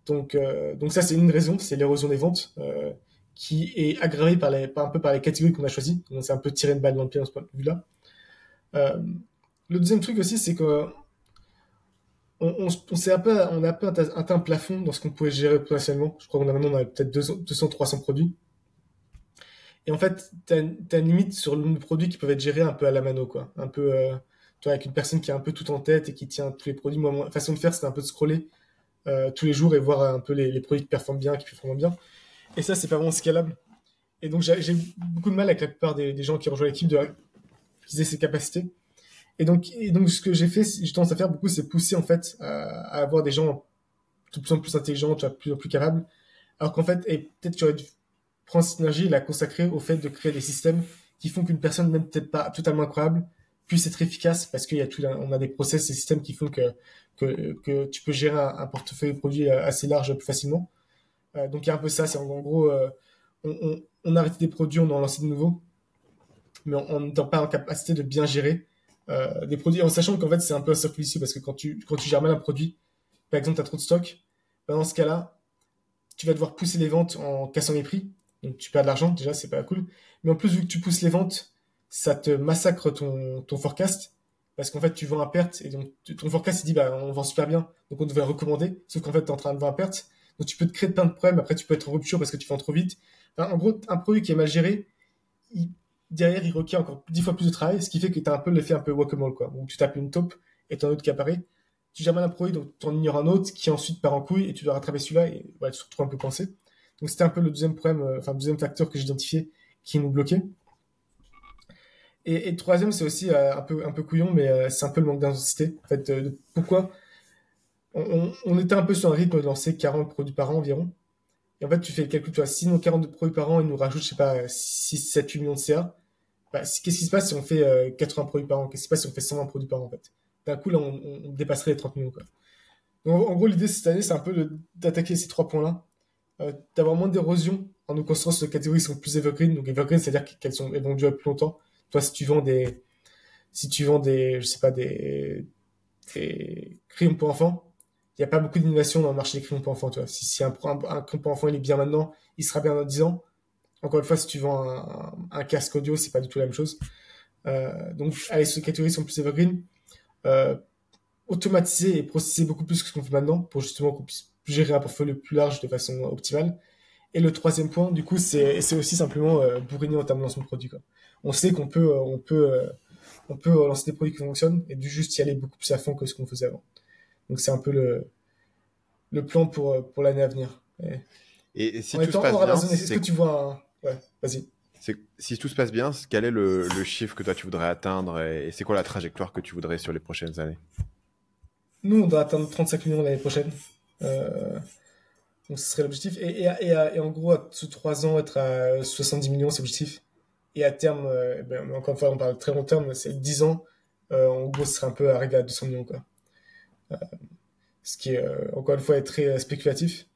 donc, euh, donc ça, c'est une raison, c'est l'érosion des ventes, euh, qui est aggravée par, un peu par les catégories qu'on a choisies. Donc, c'est un peu tiré une balle dans le pied dans ce point de vue-là. Le deuxième truc aussi, c'est que on, a un peu atteint un plafond dans ce qu'on pouvait gérer potentiellement. Je crois qu'on a maintenant, peut-être 200, 300 produits. Et en fait, tu as, une limite sur le nombre de produits qui peuvent être gérés un peu à la mano. Un peu, toi, avec une personne qui a un peu tout en tête et qui tient tous les produits. Moi, ma façon de faire, c'était un peu de scroller euh, tous les jours et voir un peu les, produits qui performent bien, qui performent bien. Et ça, c'est pas vraiment scalable. et donc j'ai beaucoup de mal avec la plupart des, gens qui rejoignent l'équipe de qu'ils aient ces capacités. Et donc, ce que j'ai fait, j'ai tendance à faire beaucoup, c'est pousser en fait à, avoir des gens de plus en plus intelligents, de plus en plus capables. Alors qu'en fait, et peut-être que j'aurais dû prendre cette énergie et la consacrer au fait de créer des systèmes qui font qu'une personne, même peut-être pas totalement incroyable, puisse être efficace parce qu'il y a tout, on a des process et systèmes qui font que, que, que tu peux gérer un, portefeuille de produits assez large plus facilement. Euh, donc il y a un peu ça, c'est en, gros, euh, on, on, on, des produits, on en lancé de nouveaux, mais on n'étant pas en capacité de bien gérer euh, des produits, en sachant qu'en fait c'est un peu un cercle ici parce que quand tu, quand tu gères mal un produit, par exemple tu as trop de stock, ben dans ce cas-là, tu vas devoir pousser les ventes en cassant les prix, donc tu perds de l'argent, déjà c'est pas cool, mais en plus vu que tu pousses les ventes, ça te massacre ton, ton forecast, parce qu'en fait tu vends à perte, et donc ton forecast il dit bah on vend super bien, donc on devrait recommander, sauf qu'en fait tu es en train de vendre à perte, donc tu peux te créer plein de problèmes, après tu peux être en rupture parce que tu vends trop vite. en gros, un produit qui est mal géré, derrière il requiert encore dix fois plus de travail, ce qui fait que tu as un peu l'effet un peu guacamole, quoi, où tu tapes une taupe et t'as un autre qui apparaît. Tu gères mal un produit, donc tu en ignores un autre qui ensuite part en couille et tu dois rattraper celui-là et voilà, tu te retrouves un peu coincé. Donc c'était un peu le deuxième problème, euh, enfin deuxième facteur que j'ai identifié qui nous bloquait. Et, troisième, c'est aussi euh, un peu un peu couillon, mais euh, c'est un peu le manque d'intensité. En fait, pourquoi? On, était un peu sur un rythme de lancer 40 produits par an environ. Et en fait, tu fais le calcul, tu vois, si nos 40 produits par an, ils nous rajoutent, je sais pas, 6, 7, 8 millions de CA, bah, qu'est-ce qui se passe si on fait 80 produits par an? Qu'est-ce qui se passe si on fait 120 produits par an, en fait? D'un coup, là, on, dépasserait les 30 millions. Donc, en gros, l'idée cette année, c'est un peu d'attaquer ces trois points-là euh, d'avoir moins d'érosion en nous construisant sur des catégories qui sont plus evergreen. Donc evergreen, c'est-à-dire qu'elles sont vont durer plus longtemps. Toi, si tu vends des, si tu vends je sais pas, des, des crayons pour enfants, il n'y a pas beaucoup d'innovation dans le marché des crayons pour enfants. Tu. Si, un, un, crayon pour enfants il est bien maintenant, il sera bien dans 10 ans. Encore une fois, si tu vends un, casque audio, c'est pas du tout la même chose. Euh, donc, allez, ces catégories sont plus evergreen. Euh, automatiser et processer beaucoup plus que ce qu'on fait maintenant pour justement qu'on puisse gérer un portfolio plus large de façon optimale. Et le troisième point, du coup, c'est aussi simplement euh, bourriner en termes de lancement de produit. On sait qu'on peut, euh, on peut, euh, on peut lancer des produits qui fonctionnent et du juste y aller beaucoup plus à fond que ce qu'on faisait avant. Donc c'est un peu le, le plan pour, pour l'année à venir. Et, si tout se passe bien, est-ce que tu vois un... Ouais, vas-y. Si tout se passe bien, quel est le, le, chiffre que toi tu voudrais atteindre et, c'est quoi la trajectoire que tu voudrais sur les prochaines années? Nous, on doit atteindre 35 millions l'année prochaine. Euh, donc ce serait l'objectif. Et, et, et, en gros, à 3 ans, être à 70 millions, c'est l'objectif. Et à terme, euh, ben, encore une fois, on parle de très long terme, c'est 10 ans, euh, en gros, ce serait un peu arrivé à 200 millions. Quoi. ce qui encore une fois, est très spéculatif.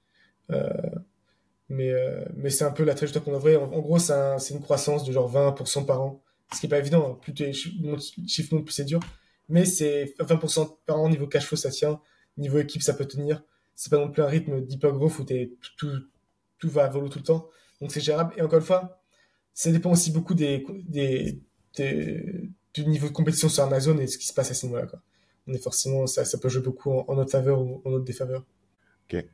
mais c'est un peu la trajectoire qu'on devrait. En, en gros, c'est une croissance de genre 20% par an. Ce qui n'est pas évident. Hein. Plus les chiffres montent, plus c'est dur. Mais c'est 20% par an niveau cash flow, ça tient. Niveau équipe, ça peut tenir c'est pas non plus un rythme d'hyper growth où tout, tout va à volo tout le temps. Donc c'est gérable. Et encore une fois, ça dépend aussi beaucoup des, des, du niveau de compétition sur Amazon et ce qui se passe à ce niveau-là. On est forcément, ça, ça peut jouer beaucoup en, notre faveur ou en notre défaveur. Ok.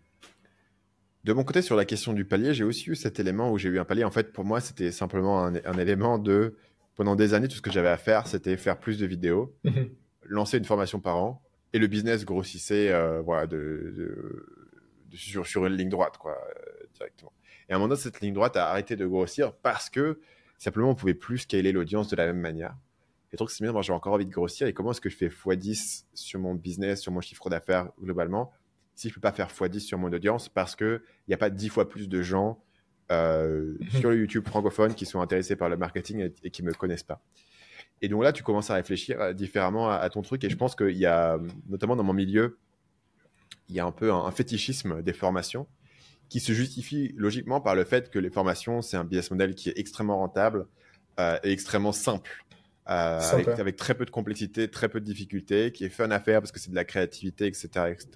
De mon côté, sur la question du palier, j'ai aussi eu cet élément où j'ai eu un palier. En fait, pour moi, c'était simplement un, un, élément de. Pendant des années, tout ce que j'avais à faire, c'était faire plus de vidéos, mhm. lancer une formation par an, et le business grossissait euh, voilà, de, sur, sur, une ligne droite, quoi, euh, directement. Et à un moment donné, cette ligne droite a arrêté de grossir parce que simplement, on pouvait plus scaler l'audience de la même manière. Et donc, c'est bien, moi, j'ai encore envie de grossir. Et comment est-ce que je fais x10 sur mon business, sur mon chiffre d'affaires globalement, si je peux pas faire x10 sur mon audience parce qu'il n'y a pas 10 fois plus de gens euh, mhm. sur le YouTube francophone qui sont intéressés par le marketing et, et qui me connaissent pas. Et donc là, tu commences à réfléchir euh, différemment à, ton truc. Et je pense qu'il y a, notamment dans mon milieu, il y a un peu un, fétichisme des formations qui se justifie logiquement par le fait que les formations, c'est un business model qui est extrêmement rentable euh, et extrêmement simple. Euh, avec, très peu de complexité, très peu de difficultés, qui est fun à faire parce que c'est de la créativité, etc. etc.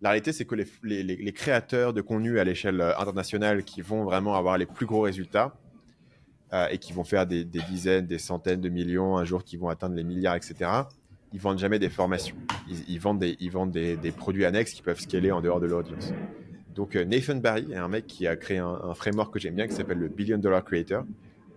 La réalité, c'est que les, les, les, créateurs de contenu à l'échelle internationale qui vont vraiment avoir les plus gros résultats, euh, et qui vont faire des, dizaines, des centaines de millions, un jour qui vont atteindre les milliards, etc., ils vendent jamais des formations. Ils, vendent, des, ils vendent des, produits annexes qui peuvent scaler en dehors de l'audience. Donc euh, Nathan Barry est un mec qui a créé un, framework que j'aime bien qui s'appelle le Billion Dollar Creator.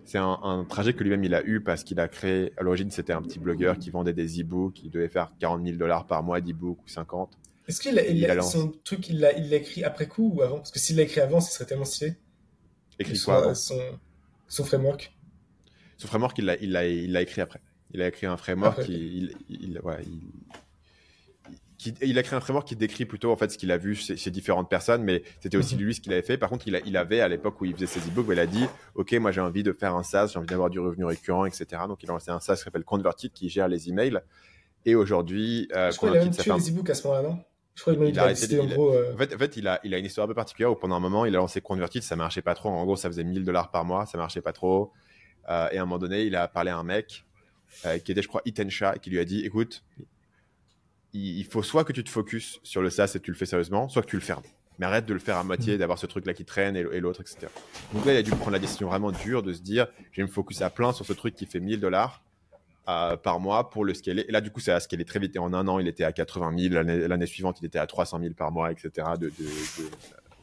C'est un, trajet que lui-même il a eu parce qu'il a créé, à l'origine c'était un petit blogueur qui vendait des e-books, qui devait faire 40 000 dollars par mois d'e-books ou 50. Est-ce qu'il a, il a, son truc, il l'a écrit après coup ou avant? Parce que s'il l'a écrit avant, ce serait tellement stylé. Écrit quoi son, son, framework. Son framework, il l'a il a, il a écrit après. Il a écrit un framework qui, il, il, il, il a créé un framework qui décrit plutôt en fait ce qu'il a vu chez, différentes personnes, mais c'était aussi mhm. lui ce qu'il avait fait. Par contre, il, il avait à l'époque où il faisait ses e-books, il a dit Ok, moi j'ai envie de faire un SaaS, j'ai envie d'avoir du revenu récurrent, etc. Donc il a lancé un SaaS qui s'appelle Converted qui gère les emails. Et aujourd'hui, euh, je crois qu'il a même tué les e-books à ce moment-là, non? Je crois qu'il a, arrêté, en gros. Euh, En, fait, en fait, il a, il a une histoire un peu particulière où pendant un moment, il a lancé Converted, ça marchait pas trop. En gros, ça faisait 1000 dollars par mois, ça marchait pas trop. Euh, et à un moment donné, il a parlé à un mec euh, qui était, je crois, Itensha, qui lui a dit Écoute, il faut soit que tu te focuses sur le SaaS et tu le fais sérieusement, soit que tu le fermes. Mais arrête de le faire à moitié, mm. d'avoir ce truc-là qui traîne et, l'autre, etc. Donc là, il a dû prendre la décision vraiment dure de se dire, je vais me focus à plein sur ce truc qui fait 1000 dollars euh, par mois pour le scaler. Et là, du coup, ça a scalé très vite. Et en un an, il était à 80 000. L'année suivante, il était à 300 000 par mois, etc. de, de,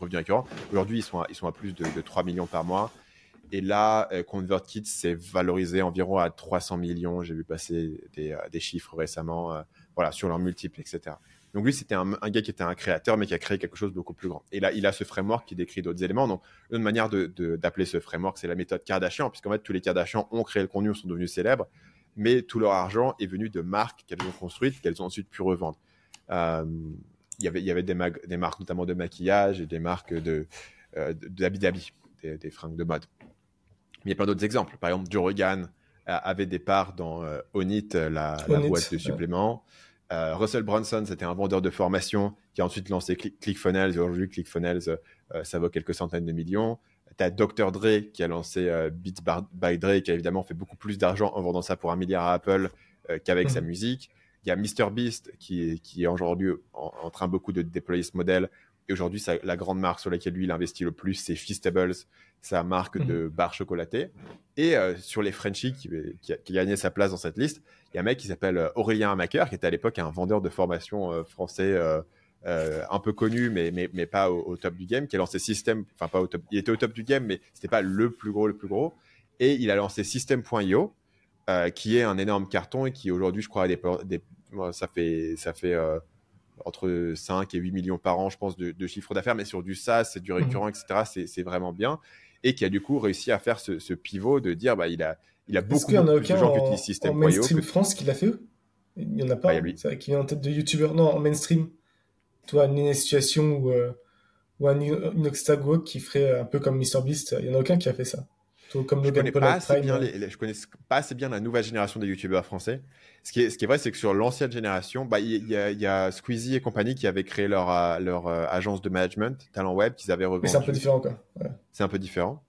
revenus récurrents. Aujourd'hui, ils sont, à, ils sont à plus de, 3 millions par mois. Et là, euh, ConvertKit s'est valorisé environ à 300 millions. J'ai vu passer des, euh, des chiffres récemment. Voilà, sur leurs multiples, etc. Donc lui, c'était un, gars qui était un créateur, mais qui a créé quelque chose de beaucoup plus grand. Et là, il a ce framework qui décrit d'autres éléments. Donc, une manière d'appeler ce framework, c'est la méthode Kardashian, puisqu'en fait, tous les Kardashians ont créé le contenu, sont devenus célèbres, mais tout leur argent est venu de marques qu'elles ont construites, qu'elles ont ensuite pu revendre. Euh, il y avait des, marques notamment de maquillage et des marques de euh, d'habits des, des, fringues de mode. Mais il y a plein d'autres exemples. Par exemple, Joe Rogan avait des parts dans euh, Onit, la, boîte de suppléments. Euh, Russell Brunson, c'était un vendeur de formation qui a ensuite lancé ClickFunnels. Aujourd'hui, ClickFunnels, euh, ça vaut quelques centaines de millions. Tu as Dr. Dre qui a lancé Beats by Dre, qui a évidemment fait beaucoup plus d'argent en vendant ça pour un milliard à Apple qu'avec sa mhm. musique. Il y a MrBeast qui, qui est aujourd'hui en, train beaucoup de déployer ce modèle. Et aujourd'hui, la grande marque sur laquelle lui il investit le plus, c'est Feastables, sa marque de mhm. barres chocolatées. Et euh, sur les Frenchies qui, qui, gagné sa place dans cette liste, il y a un mec qui s'appelle euh, Aurélien Amaker, qui était à l'époque un vendeur de formation euh, français un peu connu, mais, mais, mais pas au, top du game, qui a lancé System, enfin pas au top, il était au top du game, mais c'était pas le plus gros, le plus gros. Et il a lancé System.io, qui est un énorme carton et qui aujourd'hui, je crois, a des, des, ça fait, ça fait entre 5 et 8 millions par an, je pense, de, de chiffre d'affaires, mais sur du SaaS, c'est du récurrent, mhm. etc. C'est vraiment bien et qui a du coup réussi à faire ce, pivot de dire bah, il a, il a beaucoup, de gens qui utilisent System.io. En mainstream France qui l'a fait Il n'y en a pas. lui. qui vient en tête de YouTuber. Non, en mainstream. Toi, une situation où, euh, ou un Inoxtag qui ferait un peu comme MrBeast, il n'y en a aucun qui a fait ça je connais pas assez bien je connais pas assez bien la nouvelle génération des youtubeurs français. Ce qui est, ce qui est vrai, c'est que sur l'ancienne génération, bah, il y, y, a Squeezie et compagnie qui avaient créé leur, euh, leur euh, agence de management, talent web, qu'ils avaient revendu. Mais c'est un peu différent, quoi. C'est un peu différent.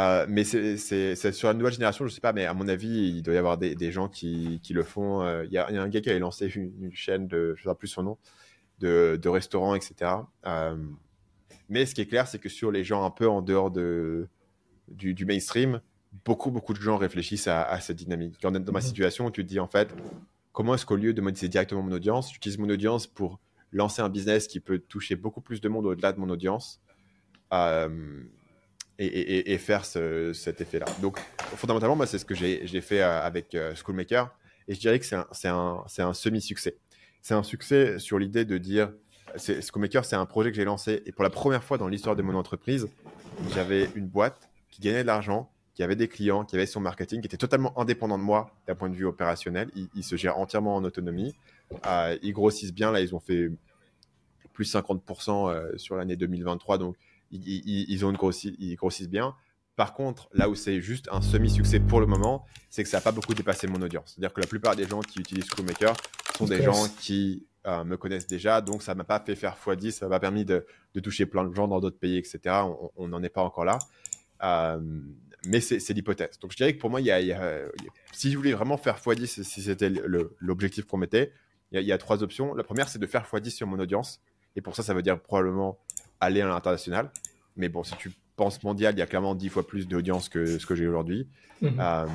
Euh, mais c'est sur la nouvelle génération, je sais pas, mais à mon avis, il doit y avoir des, des gens qui, qui, le font. Il y, a, y, a un gars qui avait lancé une, chaîne de, je sais plus son nom, de, de restaurants, etc. mais ce qui est clair, c'est que sur les gens un peu en dehors de, du, mainstream, beaucoup, beaucoup de gens réfléchissent à, cette dynamique. Quand on est dans ma mhm. situation, tu te dis en fait, comment est-ce qu'au lieu de monétiser directement mon audience, j'utilise mon audience pour lancer un business qui peut toucher beaucoup plus de monde au-delà de mon audience euh, et, faire cet effet-là. Donc, fondamentalement, moi, c'est ce que j'ai fait euh, avec euh, Schoolmaker et je dirais que c'est un, un semi-succès. C'est un succès sur l'idée de dire, Schoolmaker, c'est un projet que j'ai lancé et pour la première fois dans l'histoire de mon entreprise, j'avais une boîte qui gagnait de l'argent, qui avait des clients, qui avait son marketing, qui était totalement indépendant de moi d'un point de vue opérationnel. Ils, se gèrent entièrement en autonomie. Euh, ils grossissent bien. Là, ils ont fait plus 50% euh, sur l'année 2023. Donc, ils, ont grossi, ils grossissent bien. Par contre, là où c'est juste un semi-succès pour le moment, c'est que ça n'a pas beaucoup dépassé mon audience. C'est-à-dire que la plupart des gens qui utilisent Schoolmaker sont des gens qui euh, me connaissent déjà. Donc, ça m'a pas fait faire x10. Ça m'a pas permis de, toucher plein de gens dans d'autres pays, etc. On n'en est pas encore là. Euh, mais c'est l'hypothèse. Donc je dirais que pour moi, il y a, si je voulais vraiment faire x10, si c'était l'objectif qu'on mettait, il y, a, trois options. La première, c'est de faire x10 sur mon audience. Et pour ça, ça veut dire probablement aller à l'international. Mais bon, si tu penses mondial, il y a clairement 10 fois plus d'audience que ce que j'ai aujourd'hui. Mhm. Euh,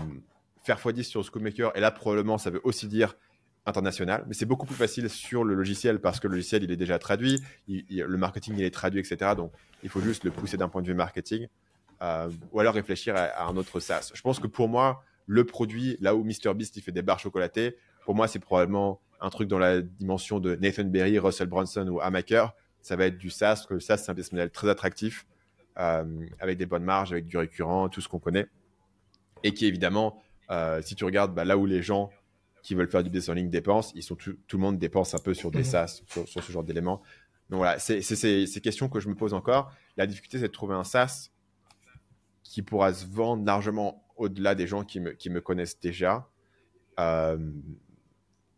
faire x10 sur Schoolmaker, et là, probablement, ça veut aussi dire international, mais c'est beaucoup plus facile sur le logiciel parce que le logiciel, il est déjà traduit, le marketing, il est traduit, etc. Donc, il faut juste le pousser d'un point de vue marketing. Euh, ou alors réfléchir à, un autre SaaS. Je pense que pour moi, le produit, là où MrBeast il fait des barres chocolatées, pour moi, c'est probablement un truc dans la dimension de Nathan Berry, Russell Brunson ou Amaker. Ça va être du SaaS, parce que le SaaS, c'est un business model très attractif. avec des bonnes marges, avec du récurrent, tout ce qu'on connaît. Et qui évidemment, si tu regardes bah, là où les gens qui veulent faire du business en ligne dépensent, ils sont tout, le monde dépense un peu sur des mmh. SaaS, sur, ce genre d'éléments. Donc voilà, c'est ces questions que je me pose encore. La difficulté, c'est de trouver un SaaS qui pourra se vendre largement au-delà des gens qui me, qui me connaissent déjà. Euh,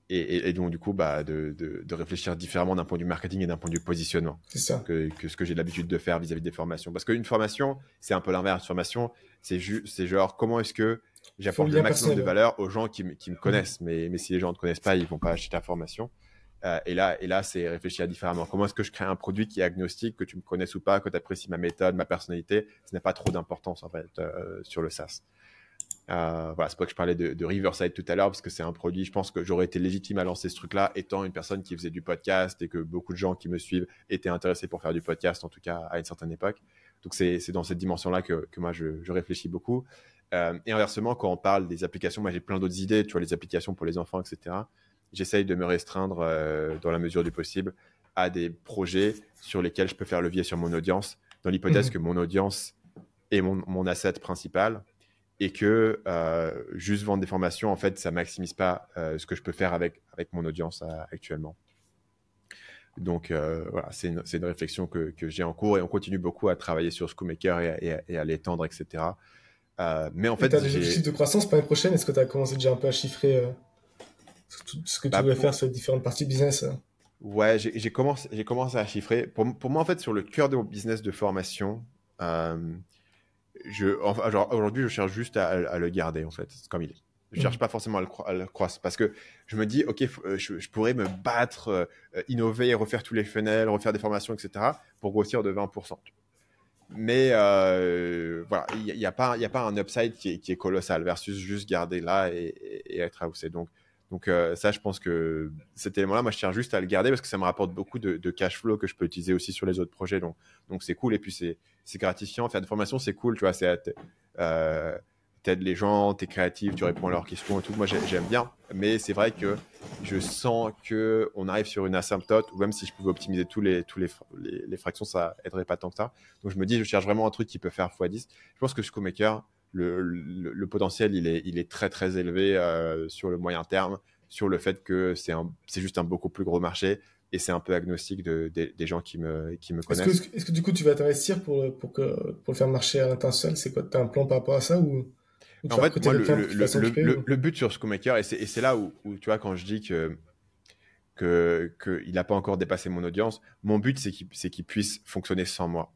et, donc, du coup, bah, de, de, réfléchir différemment d'un point de vue marketing et d'un point de vue positionnement. C'est ça. Que, que, ce que j'ai l'habitude de faire vis-à-vis des formations. Parce qu'une formation, c'est un peu l'inverse. Une formation, c'est genre comment est-ce que j'apporte le maximum de valeur aux gens qui, qui me connaissent. Mais, mais si les gens ne te connaissent pas, ils vont pas acheter ta formation. Euh, et là, et là c'est réfléchir différemment. Comment est-ce que je crée un produit qui est agnostique, que tu me connaisses ou pas, que tu apprécies ma méthode, ma personnalité Ce n'a pas trop d'importance en fait euh, sur le SaaS. Euh, voilà, c'est pour que je parlais de, Riverside tout à l'heure, parce que c'est un produit, je pense que j'aurais été légitime à lancer ce truc-là, étant une personne qui faisait du podcast et que beaucoup de gens qui me suivent étaient intéressés pour faire du podcast, en tout cas à une certaine époque. Donc c'est dans cette dimension-là que, moi je réfléchis beaucoup. et inversement, quand on parle des applications, moi j'ai plein d'autres idées, tu vois, les applications pour les enfants, etc j'essaye de me restreindre euh, dans la mesure du possible à des projets sur lesquels je peux faire levier sur mon audience, dans l'hypothèse mhm. que mon audience est mon, mon asset principal et que euh, juste vendre des formations, en fait, ça maximise pas euh, ce que je peux faire avec, avec mon audience actuellement. Donc voilà, c'est une, une, réflexion que, que j'ai en cours et on continue beaucoup à travailler sur Schoolmaker et, et, à l'étendre, etc. mais en fait, tu as des chiffres de croissance pour l'année prochaine? Est-ce que tu as commencé déjà un peu à chiffrer ce que tu bah, veux faire sur les différentes parties business hein. Ouais, j'ai commencé, commencé à chiffrer. Pour, pour, moi, en fait, sur le cœur de mon business de formation, euh, je, enfin, aujourd'hui, je cherche juste à, le garder, en fait, comme il est. Je cherche mmh. pas forcément à le, croiser parce que je me dis, OK, euh, je, pourrais me battre, euh, innover, refaire tous les funnels, refaire des formations, etc., pour grossir de 20%. Mais voilà, il n'y a, pas, a pas un upside qui est, qui est, colossal versus juste garder là et, et, être houssé. Donc, donc euh, ça, je pense que cet élément-là, moi, je tiens juste à le garder parce que ça me rapporte beaucoup de, cash flow que je peux utiliser aussi sur les autres projets. Donc, donc c'est cool. Et puis, c'est, gratifiant. Faire des formations, c'est cool. Tu vois, c'est euh, les gens, t'es créatif, tu réponds à leurs questions et tout. Moi, j'aime bien. Mais c'est vrai que je sens que on arrive sur une asymptote ou même si je pouvais optimiser tous les, tous les, les, fractions, ça aiderait pas tant que ça. Donc, je me dis, je cherche vraiment un truc qui peut faire x10. Je pense que Schoolmaker, le, potentiel, il est, il est très, très élevé euh, sur le moyen terme, sur le fait que c'est juste un beaucoup plus gros marché et c'est un peu agnostique de, des gens qui me, qui me connaissent. Est-ce que, du coup, tu vas t'investir pour, pour, que, pour le faire marcher à l'international? C'est quoi Tu as un plan par rapport à ça ou, En fait, moi, le, le, but sur Schoolmaker, et c'est là où, où, tu vois, quand je dis que qu'il n'a pas encore dépassé mon audience, mon but, c'est qu'il puisse fonctionner sans moi.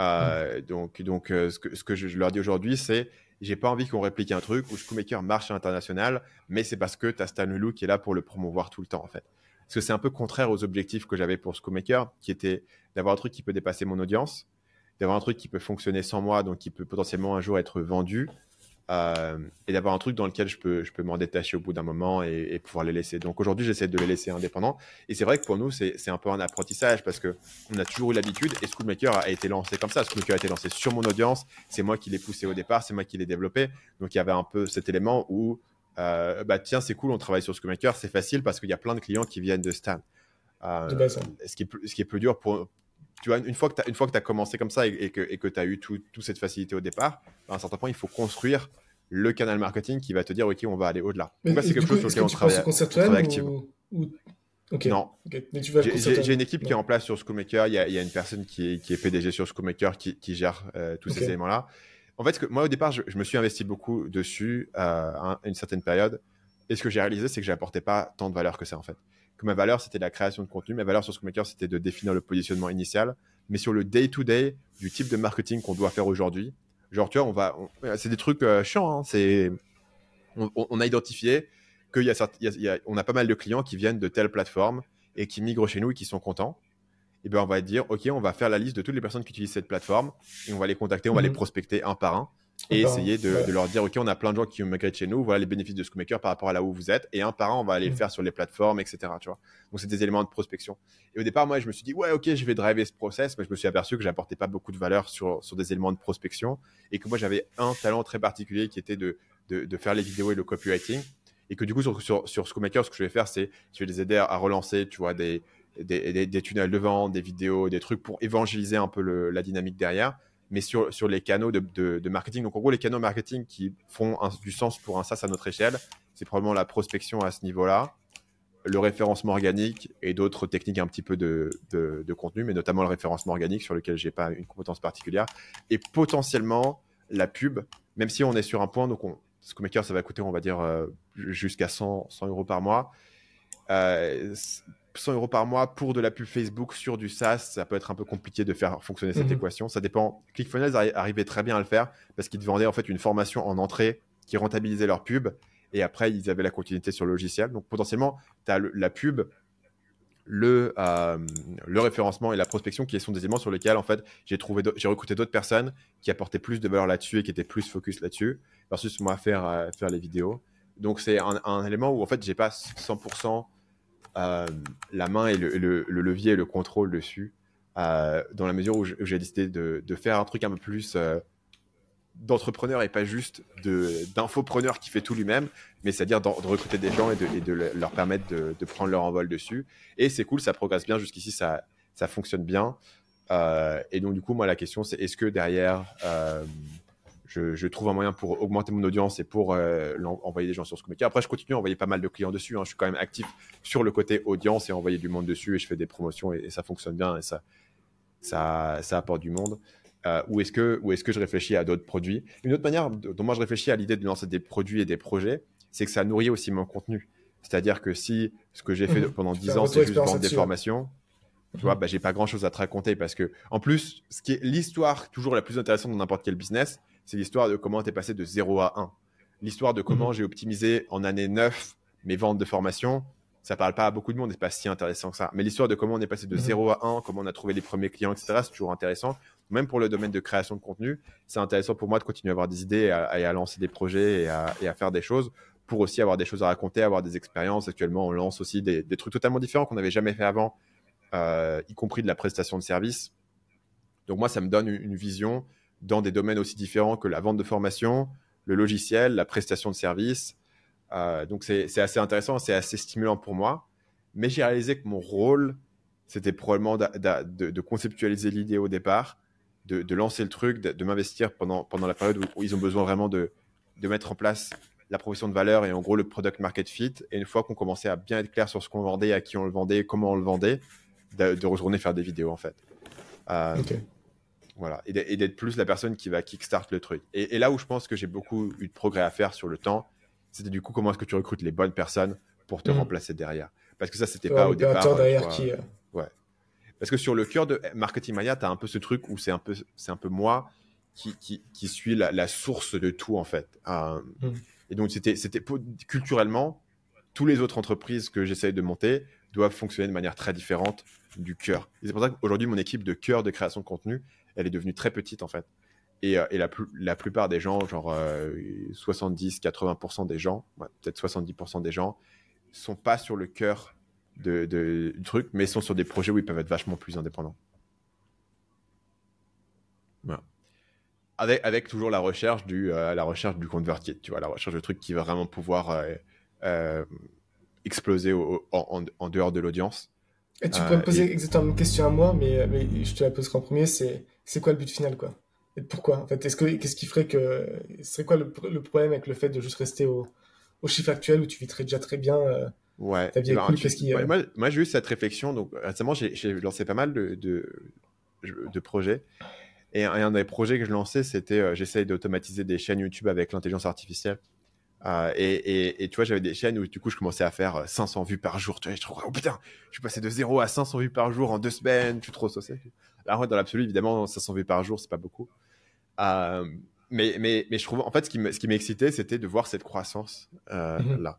Euh, donc, donc euh, ce, que, je, leur dis aujourd'hui, c'est j'ai pas envie qu'on réplique un truc où Schoolmaker marche à l'international, mais c'est parce que tu as Stan qui est là pour le promouvoir tout le temps, en fait. Parce que c'est un peu contraire aux objectifs que j'avais pour Schoolmaker, qui était d'avoir un truc qui peut dépasser mon audience, d'avoir un truc qui peut fonctionner sans moi, donc qui peut potentiellement un jour être vendu, euh, et d'avoir un truc dans lequel je peux, je peux m'en détacher au bout d'un moment et, pouvoir les laisser. Donc aujourd'hui, j'essaie de les laisser indépendants. Et c'est vrai que pour nous, c'est un peu un apprentissage parce que on a toujours eu l'habitude et Schoolmaker a été lancé comme ça. Schoolmaker a été lancé sur mon audience. C'est moi qui l'ai poussé au départ, c'est moi qui l'ai développé. Donc il y avait un peu cet élément où, euh, bah tiens, c'est cool, on travaille sur Schoolmaker, c'est facile parce qu'il y a plein de clients qui viennent de Stan. Euh, ce, qui est ce qui est plus dur pour, tu vois, une fois que tu as, commencé comme ça et, que tu as eu toute cette facilité au départ, à un certain point, il faut construire le canal marketing qui va te dire, OK, on va aller au-delà. c'est quelque chose sur lequel on travaille, activement. Non. J'ai une équipe qui est en place sur Schoolmaker. Il y a, une personne qui est, PDG sur Schoolmaker qui, gère euh, tous ces éléments-là. En fait, que, moi, au départ, je, me suis investi beaucoup dessus euh, à une certaine période. Et ce que j'ai réalisé, c'est que j'apportais pas tant de valeur que ça, en fait que ma valeur, c'était la création de contenu. Ma valeur sur Schoolmaker, c'était de définir le positionnement initial. Mais sur le day-to-day du type de marketing qu'on doit faire aujourd'hui, genre, tu vois, on va, c'est des trucs euh, chiants. Hein. c'est, on, a identifié qu'il y a, y a, on a pas mal de clients qui viennent de telle plateforme et qui migrent chez nous et qui sont contents. Et ben, on va dire, OK, on va faire la liste de toutes les personnes qui utilisent cette plateforme et on va les contacter, on va les mhm. prospecter un par un et essayer de, leur dire ok on a plein de gens qui migrent chez nous voilà les bénéfices de Schoolmaker par rapport à là où vous êtes et un par un on va aller le mm. faire sur les plateformes etc tu vois. Donc c'est des éléments de prospection. Et au départ moi je me suis dit ouais ok je vais driver ce process mais je me suis aperçu que j'apportais pas beaucoup de valeur sur, sur des éléments de prospection et que moi j'avais un talent très particulier qui était de, de, faire les vidéos et le copywriting et que du coup sur, sur, sur Schoolmaker ce que je vais faire c'est je vais les aider à, relancer tu vois des des, des, tunnels de vente, des vidéos, des trucs pour évangéliser un peu la dynamique derrière mais sur, sur les canaux de, de, marketing. Donc, en gros, les canaux marketing qui font du sens pour un SaaS à notre échelle, c'est probablement la prospection à ce niveau-là, le référencement organique et d'autres techniques un petit peu de, de, contenu, mais notamment le référencement organique sur lequel j'ai pas une compétence particulière, et potentiellement la pub, même si on est sur un point, donc on, Scomaker, ça va coûter, on va dire, euh, jusqu'à 100, 100, euros par mois. Euh, 100 euros par mois pour de la pub Facebook sur du SaaS, ça peut être un peu compliqué de faire fonctionner cette mhm. équation. Ça dépend. ClickFunnels arrivait très bien à le faire parce qu'ils vendaient en fait une formation en entrée qui rentabilisait leur pub et après ils avaient la continuité sur le logiciel. Donc potentiellement, tu as la pub, le, euh, le référencement et la prospection qui sont des éléments sur lesquels en fait j'ai trouvé j'ai recruté d'autres personnes qui apportaient plus de valeur là-dessus et qui étaient plus focus là-dessus versus moi faire euh, faire les vidéos. Donc c'est un, un, élément où en fait j'ai pas 100% euh, la main et le, levier et le contrôle dessus, euh, dans la mesure où j'ai décidé de, faire un truc un peu plus euh, d'entrepreneur et pas juste d'infopreneur qui fait tout lui-même, mais c'est-à-dire de, recruter des gens et de, leur permettre de, prendre leur envol dessus. Et c'est cool, ça progresse bien. Jusqu'ici, ça fonctionne bien. et donc, du coup, moi, la question, c'est est-ce que derrière, je, trouve un moyen pour augmenter mon audience et pour euh, envoyer des gens sur ce communiqué. Après, je continue à envoyer pas mal de clients dessus. Hein. Je suis quand même actif sur le côté audience et envoyer du monde dessus et je fais des promotions et, ça fonctionne bien et ça, ça, ça apporte du monde. Euh, ou est-ce que, ou est-ce que je réfléchis à d'autres produits? Une autre manière dont moi je réfléchis à l'idée de lancer des produits et des projets, c'est que ça nourrit aussi mon contenu. C'est-à-dire que si ce que j'ai fait mmh. pendant 10 ans, c'est juste vendre des formations, tu vois, mmh. bah, j'ai pas grand chose à te raconter parce que, en plus, ce qui est l'histoire toujours la plus intéressante dans n'importe quel business, c'est l'histoire de comment tu es passé de 0 à 1. L'histoire de comment mhm. j'ai optimisé en année 9 mes ventes de formation, ça parle pas à beaucoup de monde, c'est pas si intéressant que ça. Mais l'histoire de comment on est passé de 0 mhm. à 1, comment on a trouvé les premiers clients, etc., c'est toujours intéressant. Même pour le domaine de création de contenu, c'est intéressant pour moi de continuer à avoir des idées et à, lancer des projets et à, faire des choses pour aussi avoir des choses à raconter, avoir des expériences. Actuellement, on lance aussi des, trucs totalement différents qu'on n'avait jamais fait avant, euh, y compris de la prestation de service. Donc moi, ça me donne une vision dans des domaines aussi différents que la vente de formation, le logiciel, la prestation de service. Euh, donc c'est assez intéressant, c'est assez stimulant pour moi. Mais j'ai réalisé que mon rôle, c'était probablement de, conceptualiser l'idée au départ, de, lancer le truc, de, m'investir pendant, pendant la période où, ils ont besoin vraiment de, mettre en place la proposition de valeur et en gros le product market fit. Et une fois qu'on commençait à bien être clair sur ce qu'on vendait, à qui on le vendait, comment on le vendait, de, retourner faire des vidéos en fait. Euh, voilà, et d'être plus la personne qui va kickstart le truc. Et, là où je pense que j'ai beaucoup eu de progrès à faire sur le temps, c'était du coup comment est-ce que tu recrutes les bonnes personnes pour te mhm. remplacer derrière. Parce que ça, c'était pas au départ. derrière qui. Euh, ouais. Parce que sur le cœur de Marketing Maya, tu as un peu ce truc où c'est un peu, c'est un peu moi qui, qui, qui suis la, source de tout en fait. Euh, mhm. Et donc c'était, c'était culturellement, tous les autres entreprises que j'essaye de monter doivent fonctionner de manière très différente du cœur. Et c'est pour ça qu'aujourd'hui, mon équipe de cœur de création de contenu, elle est devenue très petite en fait. Et, euh, et la, la, plupart des gens, genre 70-80% euh, des gens, peut-être 70% des gens, sont pas sur le cœur de, du truc, mais sont sur des projets où ils peuvent être vachement plus indépendants. Voilà. Avec, avec toujours la recherche du, euh, la recherche du convertible, tu vois, la recherche de trucs qui va vraiment pouvoir exploser en, en, dehors de l'audience. Et tu pourrais me poser exactement une question à moi, mais, mais je te la poserai en premier, c'est c'est quoi le but final, quoi? Et pourquoi, en fait? Est-ce que, qu'est-ce qui ferait que. Ce serait quoi le, problème avec le fait de juste rester au, au chiffre actuel où tu vis déjà très bien euh, Ouais. Ta vie cool, qui, euh, moi, moi, j'ai eu cette réflexion. Donc, récemment, j'ai, lancé pas mal de, de, de, projets. Et un, des projets que je lançais, c'était euh, j'essaye d'automatiser des chaînes YouTube avec l'intelligence artificielle. Euh, et, et, tu vois, j'avais des chaînes où du coup, je commençais à faire 500 vues par jour. Tu vois, je trouve, oh putain, je suis passé de 0 à 500 vues par jour en deux semaines. Je suis trop saucé. Alors, dans l'absolu, évidemment, 500 vues par jour, c'est pas beaucoup. Euh, mais, mais, mais je trouve, en fait, ce qui m'excitait, c'était de voir cette croissance euh, mhm. là.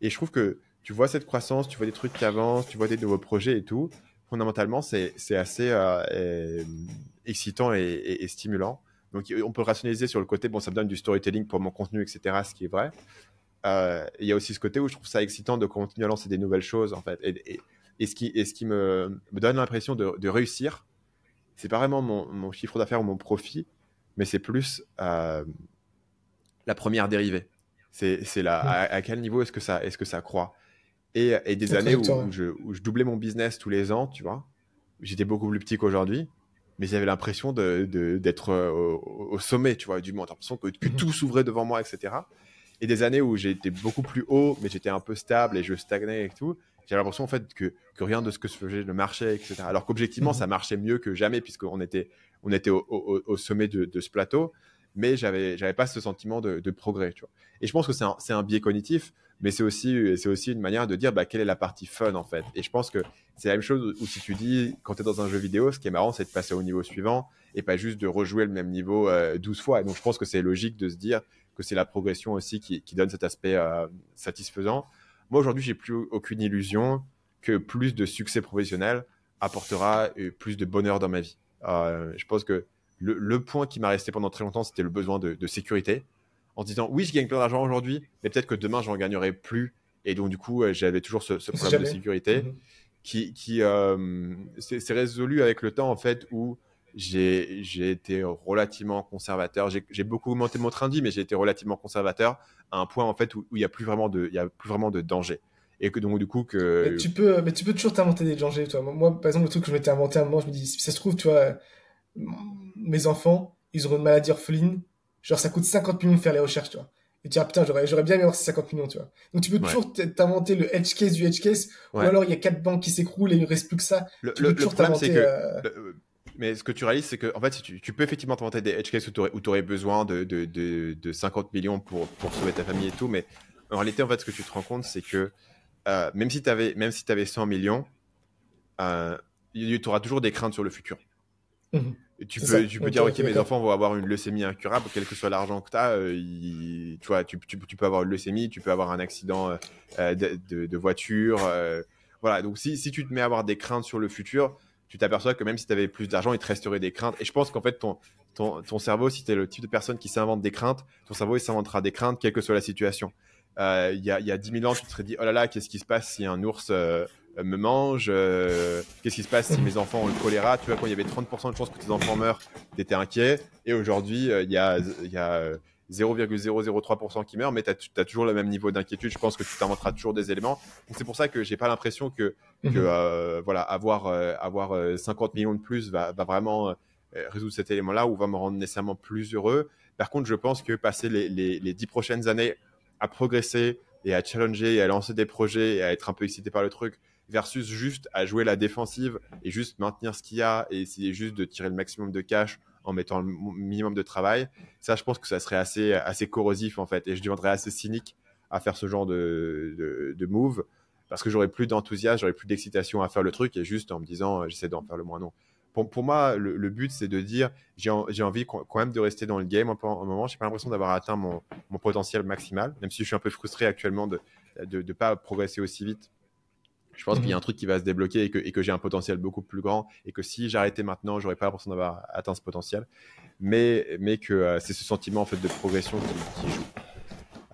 Et je trouve que tu vois cette croissance, tu vois des trucs qui avancent, tu vois des nouveaux projets et tout. Fondamentalement, c'est assez euh, excitant et, et, stimulant. Donc, on peut rationaliser sur le côté, bon, ça me donne du storytelling pour mon contenu, etc., ce qui est vrai. Il y a aussi ce côté où je trouve ça excitant de continuer à lancer des nouvelles choses, en fait. Et, et ce qui, et ce qui me, me donne l'impression de, de, réussir, c'est pas vraiment mon, chiffre d'affaires ou mon profit, mais c'est plus euh, la première dérivée. C'est là, à, quel niveau est-ce que ça, est-ce que ça croît? Et, et, des années où, je, doublais mon business tous les ans, tu vois. J'étais beaucoup plus petit qu'aujourd'hui, mais j'avais l'impression d'être de, d'être au, sommet, tu vois, du monde. l'impression que, que, mhm. tout s'ouvrait devant moi, etc. Et des années où j'étais beaucoup plus haut, mais j'étais un peu stable et je stagnais et tout. J'avais l'impression en fait que, que, rien de ce que je faisais ne marchait, etc. Alors qu'objectivement, mhm. ça marchait mieux que jamais puisqu'on était, on était au, au, sommet de, de, ce plateau. Mais j'avais j'avais pas ce sentiment de, de, progrès tu vois. Et je pense que c'est un, un, biais cognitif mais c'est aussi c'est aussi une manière de dire bah, quelle est la partie fun en fait. Et je pense que c'est la même chose où si tu dis quand tu es dans un jeu vidéo ce qui est marrant c'est de passer au niveau suivant et pas juste de rejouer le même niveau euh, 12 fois. Et donc je pense que c'est logique de se dire que c'est la progression aussi qui, qui donne cet aspect euh, satisfaisant moi aujourd'hui j'ai plus aucune illusion que plus de succès professionnel apportera euh, plus de bonheur dans ma vie euh, je pense que le, point qui m'a resté pendant très longtemps, c'était le besoin de, sécurité. En disant, oui, je gagne plein d'argent aujourd'hui, mais peut-être que demain, j'en gagnerai plus. Et donc, du coup, euh, j'avais toujours ce, problème de sécurité mhm. qui, qui euh, s'est résolu avec le temps, en fait, où j'ai été relativement conservateur. J'ai beaucoup augmenté mon train de vie, mais j'ai été relativement conservateur à un point, en fait, où il n'y a, plus vraiment de, il y a plus vraiment de danger et que donc du coup que mais tu peux mais tu peux toujours t'inventer des dangers toi moi par exemple le truc que je m'étais inventé à un moment je me dis si ça se trouve tu vois mes enfants, ils auront une maladie orpheline. Genre, ça coûte 50 millions de faire les recherches, tu vois. Et tu dis, ah putain, j'aurais, j'aurais bien aimé avoir ces 50 millions, tu vois. Donc, tu peux toujours t'inventer le edge case du edge case, ou alors il y a quatre banques qui s'écroulent et il ne reste plus que ça. Le, le, problème, c'est que. Euh, mais ce que tu réalises, c'est que, en fait, tu, tu peux effectivement t'inventer des edge cases où tu aurais, besoin de, de, de, de, 50 millions pour, pour sauver ta famille et tout, mais en réalité, en fait, ce que tu te rends compte, c'est que euh, même si tu avais, même si avais 100 millions, euh, tu auras toujours des craintes sur le futur. Mhm. Tu peux, tu peux dire, ok, mes enfants vont avoir une leucémie incurable, quel que soit l'argent que tu as, euh, tu vois, tu, tu, peux avoir une leucémie, tu peux avoir un accident euh, de, de, voiture. voilà, donc si, si tu te mets à avoir des craintes sur le futur, tu t'aperçois que même si tu avais plus d'argent, il te resterait des craintes. Et je pense qu'en fait, ton, ton, ton, cerveau, si tu es le type de personne qui s'invente des craintes, ton cerveau, il s'inventera des craintes, quelle que soit la situation. Il y, a, y a 10 000 ans, tu te serais dit, oh là là, qu'est-ce qui se passe si un ours euh, me mange, euh, qu'est-ce qui se passe si mes enfants ont le choléra? Tu vois, quand il y avait 30% de chances que tes enfants meurent, tu étais inquiet. Et aujourd'hui, euh, il y a, y a 0,003% qui meurent, mais tu as, toujours le même niveau d'inquiétude. Je pense que tu t'inventeras toujours des éléments. C'est pour ça que j'ai pas l'impression que, que mhm. voilà, avoir, avoir 50 millions de plus va, va vraiment résoudre cet élément-là ou va me rendre nécessairement plus heureux. Par contre, je pense que passer les, les, les 10 prochaines années à progresser et à challenger et à lancer des projets et à être un peu excité par le truc, versus juste à jouer la défensive et juste maintenir ce qu'il y a et essayer juste de tirer le maximum de cash en mettant le minimum de travail. Ça, je pense que ça serait assez, assez corrosif en fait et je deviendrais assez cynique à faire ce genre de, de, move parce que j'aurais plus d'enthousiasme, j'aurais plus d'excitation à faire le truc et juste en me disant j'essaie d'en faire le moins non. Pour, pour moi, le, but c'est de dire j'ai envie quand même de rester dans le game un, un moment. J'ai pas l'impression d'avoir atteint mon, mon potentiel maximal, même si je suis un peu frustré actuellement de ne pas progresser aussi vite je pense qu'il y a un mhm. truc qui va se débloquer et que, et que j'ai un potentiel beaucoup plus grand et que si j'arrêtais maintenant, j'aurais pas l'impression d'avoir atteint ce potentiel. Mais, mais que euh, c'est ce sentiment en fait de progression qui, joue.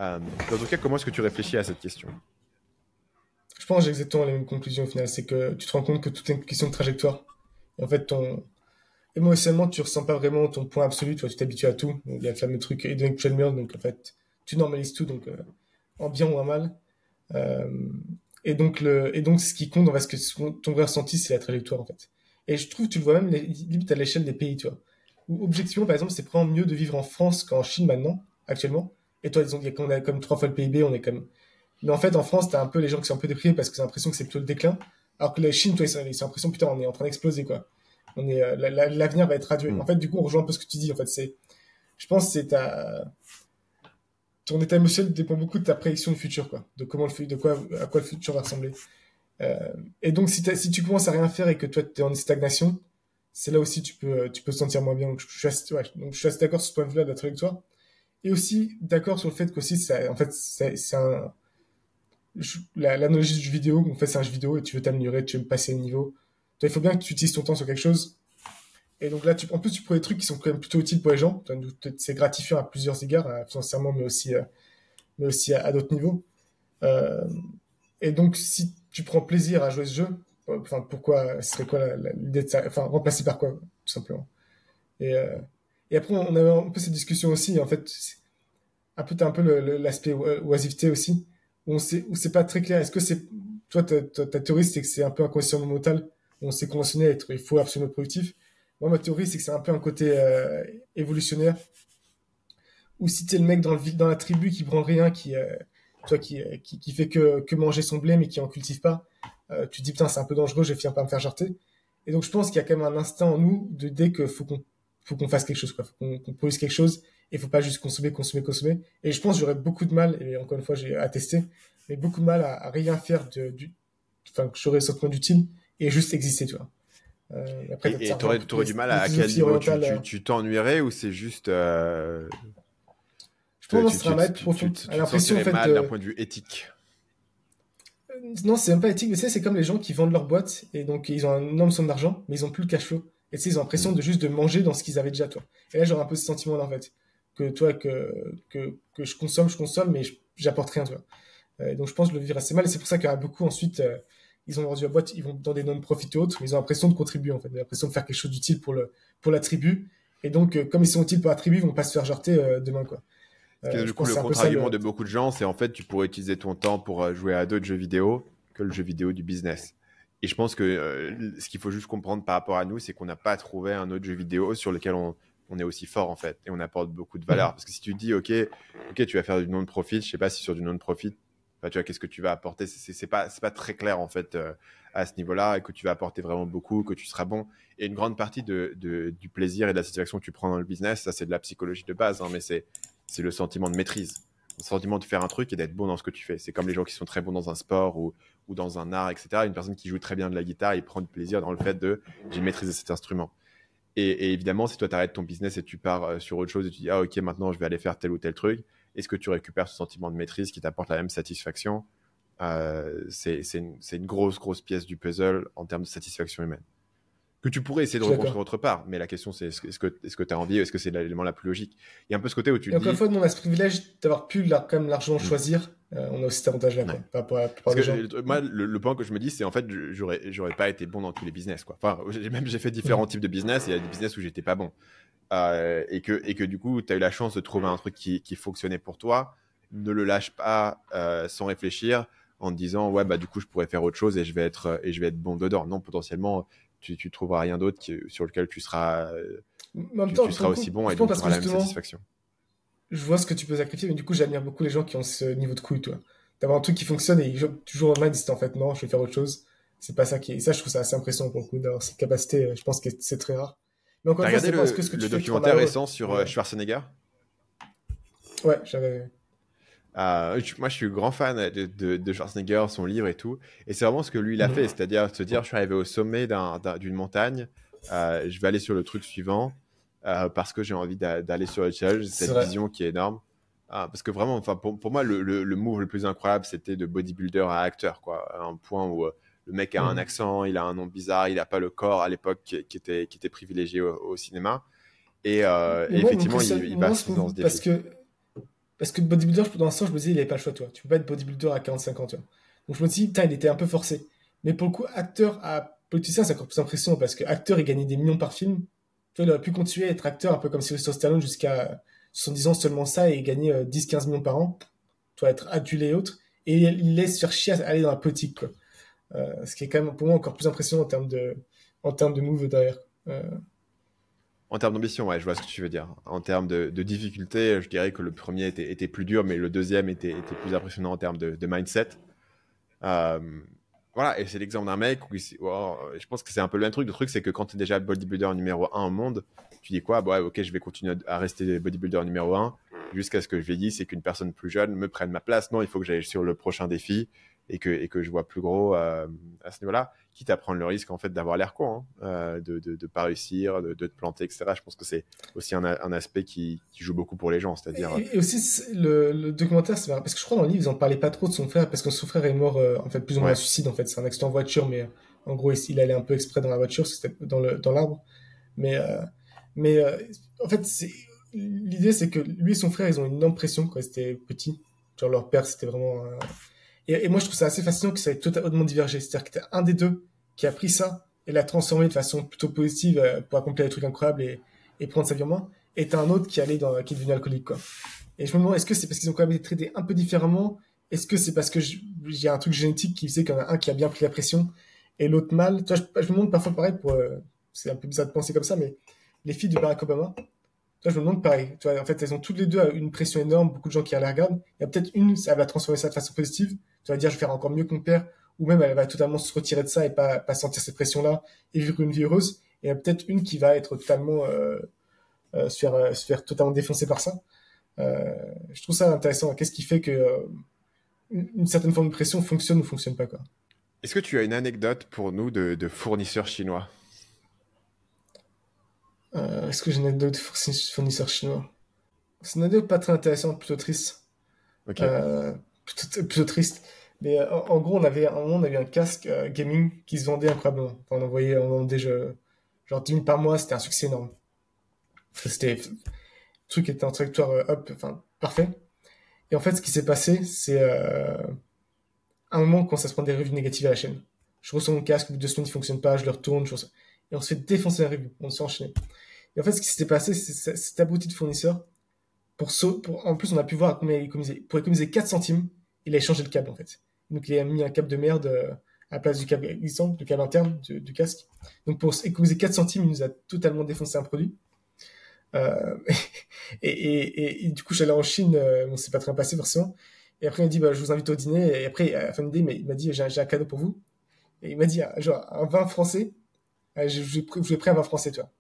Euh, dans tout cas, comment est-ce que tu réfléchis à cette question? Je pense que j'ai exactement la même conclusion au final. C'est que tu te rends compte que tout est une question de trajectoire. Et en fait, ton... émotionnellement, tu ressens pas vraiment ton point absolu. Tu t'habitues à tout. il y a le fameux truc Hedonic treadmill. Donc en fait, tu normalises tout. Donc euh, en bien ou en mal. Et donc, le, et donc, ce qui compte, ce que ton vrai ressenti, c'est la trajectoire, en fait. Et je trouve, tu le vois même limite à l'échelle des pays, tu vois. Où, objectivement, par exemple, c'est probablement mieux de vivre en France qu'en Chine maintenant, actuellement. Et toi, disons, on a comme trois fois le PIB, on est comme. Mais en fait, en France, t'as un peu les gens qui sont un peu déprimés parce qu'ils ont l'impression que c'est plutôt le déclin. Alors que la Chine, toi, ils ont l'impression, putain, on est en train d'exploser, quoi. On est, euh, l'avenir va être radieux. Mm. En fait, du coup, on rejoint un peu ce que tu dis. En fait, c'est, je pense, c'est ta, ton état émotionnel dépend beaucoup de ta prédiction du futur, quoi, de comment le de quoi, à quoi le futur va ressembler. Euh, et donc, si, si tu commences à rien faire et que toi, tu es en stagnation, c'est là aussi tu peux, tu peux te sentir moins bien. Donc, je, suis assez, donc, je suis assez d'accord sur ce point de vue-là de la trajectoire. Et aussi d'accord sur le fait qu'aussi, ça, en fait, c'est un, l'analogie du jeu vidéo, en fait, c'est un jeu vidéo et tu veux t'améliorer, tu veux passer le niveau. Toi, il faut bien que tu utilises ton temps sur quelque chose. Et donc là, en plus, tu prends des trucs qui sont quand même plutôt utiles pour les gens. C'est gratifiant à plusieurs égards, financièrement, mais aussi, euh, à, d'autres niveaux. Euh, et donc, si tu prends plaisir à jouer ce jeu, enfin, pourquoi, ce serait quoi l'idée de ça? Enfin, remplacer par quoi, tout simplement? Et, euh, après, on avait un peu cette discussion aussi, en fait, un peu, un peu l'aspect oisiveté aussi, où c'est pas très clair. Est-ce que c'est, toi, ta, théorie, c'est que c'est un peu un conditionnement mental, où on s'est conventionné à être, il faut absolument productif Moi, ma théorie, c'est que c'est un peu un côté euh, évolutionnaire. Ou si t'es le mec dans, le, dans la tribu qui prend rien, qui, euh, toi, qui, qui, qui, fait que, que manger son blé, mais qui en cultive pas, tu te dis, putain, c'est un peu dangereux, je vais finir par me faire jarter. Et donc, je pense qu'il y a quand même un instinct en nous de dès qu'il faut qu'on faut qu'on fasse quelque chose, quoi. Faut qu'on produise quelque chose. Il faut pas juste consommer, consommer, consommer. Et je pense que j'aurais beaucoup de mal, et encore une fois, j'ai attesté, mais beaucoup de mal à, rien faire de, du, enfin, que j'aurais sortement d'utile et juste exister, tu vois. Euh, après, et tu aurais, du mal à, à quel niveau tu t'ennuierais ou c'est juste. Euh... Je pense que ce serait être profond. Tu, l'impression en fait. mal d'un point de vue éthique. Euh, non, c'est même pas éthique, mais tu sais, c'est comme les gens qui vendent leur boîte et donc ils ont un énorme somme d'argent, mais ils ont plus le cash flow. Et tu sais, ils ont l'impression mm. de juste de manger dans ce qu'ils avaient déjà, toi. Et là, j'aurais un peu ce sentiment-là, en fait. Que toi, que, que, que je consomme, je consomme, mais j'apporte rien, tu vois. Euh, donc je pense que le vivre assez mal, et c'est pour ça qu'il y a beaucoup ensuite, ils ont vendu la boîte, ils vont dans des non-profit et autres, mais ils ont l'impression de contribuer, en fait, l'impression de faire quelque chose d'utile pour, le, pour la tribu. Et donc, euh, comme ils sont utiles pour la tribu, ils vont pas se faire jarter demain, quoi. Euh, du coup, le contre-argument de beaucoup de gens, c'est en fait, tu pourrais utiliser ton temps pour jouer à d'autres jeux vidéo que le jeu vidéo du business. Et je pense que ce qu'il faut juste comprendre par rapport à nous, c'est qu'on n'a pas trouvé un autre jeu vidéo sur lequel on, on, est aussi fort en fait et on apporte beaucoup de valeur. Mmh. Parce que si tu dis, ok, ok, tu vas faire du non-profit, je sais pas si sur du non-profit, tu vois, qu'est-ce que tu vas apporter? C'est pas, pas très clair en fait euh, à ce niveau-là et que tu vas apporter vraiment beaucoup, que tu seras bon. Et une grande partie du plaisir et de la satisfaction que tu prends dans le business, ça c'est de la psychologie de base, hein, mais c'est le sentiment de maîtrise, le sentiment de faire un truc et d'être bon dans ce que tu fais. C'est comme les gens qui sont très bons dans un sport ou, ou dans un art, etc. Une personne qui joue très bien de la guitare, il prend du plaisir dans le fait de j'ai maîtrisé cet instrument. Et, et évidemment, si toi tu arrêtes ton business et tu pars euh, sur autre chose et tu dis ah ok maintenant je vais aller faire tel ou tel truc, est-ce que tu récupères ce sentiment de maîtrise qui t'apporte la même satisfaction? Euh, C'est une, grosse, grosse pièce du puzzle en termes de satisfaction humaine. Que tu pourrais essayer de reconstruire autre part, mais la question c'est est-ce que tu as envie, est-ce que c'est l'élément la plus logique? Il y a un peu ce côté où tu. Et encore une fois, nous on a ce privilège d'avoir pu quand même largement mm. choisir. Euh, on a aussi cet avantage-là, Moi, le, point que je me dis, c'est en fait, j'aurais, pas été bon dans tous les business, quoi. Enfin, même j'ai fait différents mm. types de business et il y a des business où j'étais pas bon. Euh, et, que, et que du coup, tu as eu la chance de trouver un truc qui, qui fonctionnait pour toi, ne le lâche pas euh, sans réfléchir en te disant ouais bah du coup je pourrais faire autre chose et je vais être et je vais être bon dedans. Non potentiellement tu, tu trouveras rien d'autre sur lequel tu seras tu, tu, seras aussi bon et donc tu auras la même satisfaction. je vois ce que tu peux sacrifier mais du coup j'admire beaucoup les gens qui ont ce niveau de couille toi. D'avoir un truc qui fonctionne et toujours en main disent en fait non je vais faire autre chose. C'est pas ça qui est et ça je trouve ça assez impressionnant pour le coup d'avoir cette capacité je pense que c'est très rare donc, regardé le, que le documentaire récent sur euh, Schwarzenegger Ouais, j'avais. Euh, moi, je suis grand fan de, de, Schwarzenegger, son livre et tout. Et c'est vraiment ce que lui, il a mhm. fait. C'est-à-dire se dire, je suis arrivé au sommet d'une montagne, euh, je vais aller sur le truc suivant parce que j'ai envie d'aller sur le challenge. Cette vision qui est énorme. Ah, parce que vraiment, enfin, pour, pour moi, le, le, le, move le plus incroyable, c'était de bodybuilder à acteur, quoi. un point où le mec a un mm. accent, il a un nom bizarre, il n'a pas le corps à l'époque qui, était, qui était privilégié au, cinéma. Et, euh, effectivement, il, il passe dans ce. Parce que, parce que bodybuilder, dans l'instant, je me disais, il n'avait pas le choix, toi. Tu peux pas être bodybuilder à 45 ans. Donc je me dis, putain, il était un peu forcé. Mais pour le coup, acteur à politicien, c'est encore plus impressionnant parce que acteur, il gagnait des millions par film. Tu vois, il aurait pu continuer à être acteur un peu comme Sylvester Stallone jusqu'à 70 ans seulement ça et gagner 10-15 euh, millions par an. Tu vois, être adulé et autres. Et il laisse faire chier à aller dans la politique, quoi. Euh, ce qui est quand même pour moi encore plus impressionnant en termes de, en termes de move derrière. Euh, en termes d'ambition, ouais, je vois ce que tu veux dire. En termes de, difficulté, je dirais que le premier était, plus dur, mais le deuxième était, plus impressionnant en termes de, mindset. Euh, voilà, et c'est l'exemple d'un mec où je pense que c'est un peu le même truc. Le truc, c'est que quand tu es déjà bodybuilder numéro 1 au monde, tu dis quoi? Bah, ok, je vais continuer à rester bodybuilder numéro 1 jusqu'à ce que je dit, c'est qu'une personne plus jeune me prenne ma place. Non, il faut que j'aille sur le prochain défi et que, et que je vois plus gros euh, à ce niveau-là, quitte à prendre le risque en fait d'avoir l'air con, hein, euh, de, de, de, pas réussir, de, de, te planter, etc. Je pense que c'est aussi un, un aspect qui, qui, joue beaucoup pour les gens, c'est-à-dire. Et, aussi le, le documentaire, c'est parce que je crois dans le livre ils en parlaient pas trop de son frère parce que son frère est mort euh, en fait plus ou moins à suicide en fait, c'est un accident de voiture, mais en gros il allait un peu exprès dans la voiture, c'était dans le dans l'arbre, mais mais en fait l'idée c'est que lui et son frère ils ont une énorme pression quand ils étaient petits, genre leur père c'était vraiment et, moi, je trouve ça assez fascinant que ça ait totalement divergé. C'est-à-dire que t'as un des deux qui a pris ça et l'a transformé de façon plutôt positive euh, pour accomplir des trucs incroyables et, prendre sa vie en main. Et t'as un autre qui allait qui est devenu alcoolique, quoi. Et je me demande, est-ce que c'est parce qu'ils ont quand même été traités un peu différemment? Est-ce que c'est parce que j'ai un truc génétique qui faisait qu'il y en a un qui a bien pris la pression et l'autre mal? Tu vois, je, me demande parfois pareil pour, euh, c'est un peu bizarre de penser comme ça, mais les filles de Barack Obama, toi, je me demande pareil. En fait, elles ont toutes les deux une pression énorme, beaucoup de gens qui les regardent. Il y a peut-être une, ça va transformer ça de façon positive. Tu vas dire, je vais faire encore mieux que mon père, ou même elle va totalement se retirer de ça et pas, pas sentir cette pression-là et vivre une vie heureuse. Et il y a peut-être une qui va être totalement, euh, euh, se, faire, euh, se faire totalement défoncer par ça. Je trouve ça intéressant. Qu'est-ce qui fait que une, certaine forme de pression fonctionne ou fonctionne pas, quoi. Est-ce que tu as une anecdote pour nous de fournisseurs chinois? Euh, Est-ce que j'ai une anecdote de fournisseurs chinois? C'est une anecdote pas très intéressante, plutôt triste. Ok. Euh, plutôt, plutôt triste. Mais euh, en, en gros, on avait, un moment, on avait un casque gaming qui se vendait incroyablement. Enfin, on envoyait, on vendait je- genre 10 000 par mois, c'était un succès énorme. C'était, le truc était en trajectoire up, enfin, parfait. Et en fait, ce qui s'est passé, c'est euh, un moment quand ça se prend des revues négatives à la chaîne. Je reçois mon casque, au bout de deux semaines, il fonctionne pas, je le retourne, je reçois- et on se fait défoncer la revue, on se fait enchaîner. Et en fait, ce qui s'était passé, c'est cet abruti de fournisseur, pour, sau- pour, en plus, on a pu voir combien il économisait. Pour économiser 4 centimes, il a échangé le câble, en fait. Donc, il a mis un câble de merde euh, à la place du câble existant, du câble interne du, casque. Donc, pour économiser 4 centimes, il nous a totalement défoncé un produit. Euh, et, et, et, et du coup, j'allais en Chine, euh, bon, c'est pas très bien passé forcément. Et après, il m'a dit, bah, je vous invite au dîner. Et après, à la fin de l'idée, il m'a dit, j'ai un cadeau pour vous. Et il m'a dit, ah, genre, un vin français. Ah, Je je ai pris pris un vin français, tu vois.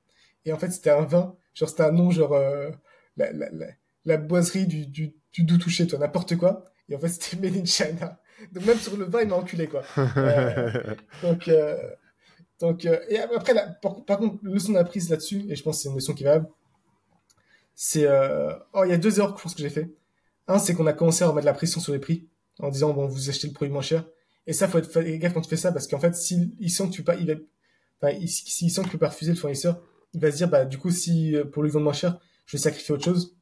Et en fait, c'était un vin, genre, c'était un nom, genre, euh, la, la, la, la boiserie du, du, du doux touché, toi, n'importe quoi. Et en fait, c'était made in China. Donc, même sur le vin, il m'a enculé, quoi. Euh, donc, euh, donc et après, là, par, par contre, leçon d'apprise là-dessus, et je pense que c'est une leçon qui valable, c'est, oh, il y a deux erreurs je pense que j'ai fait. Un, c'est qu'on a commencé à remettre la pression sur les prix, en disant, bon, vous achetez le produit moins cher. Et ça, faut être gaffe quand tu fais ça, parce qu'en fait, s'il il sent que tu pas, il va, enfin, il- s'il sent que tu peux pas refuser le fournisseur, il va se dire, bah, du coup, si, euh, pour lui vendre moins cher, je vais sacrifier autre chose.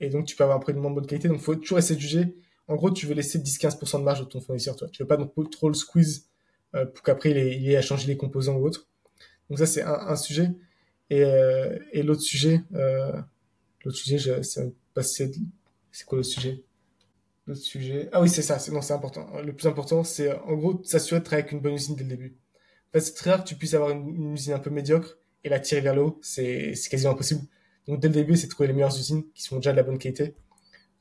Et donc, tu peux avoir un produit de moins bonne qualité. Donc, faut toujours essayer de juger. En gros, tu veux laisser 10-15% de marge de ton fournisseur, toi. Tu veux pas trop le squeeze, euh, pour qu'après, il ait, il à changer les composants ou autre. Donc, ça, c'est un, sujet. Et, euh, et l'autre sujet, l'autre sujet, je, c'est c'est, quoi le sujet? L'autre sujet. Ah oui, c'est ça. Non, c'est important. Le plus important, c'est, en gros, s'assurer de travailler avec une bonne usine dès le début. En fait, c'est très rare que tu puisses avoir une usine un peu médiocre et la tirer vers le haut. C'est, quasiment impossible. Donc, dès le début, c'est trouver les meilleures usines qui sont déjà de la bonne qualité.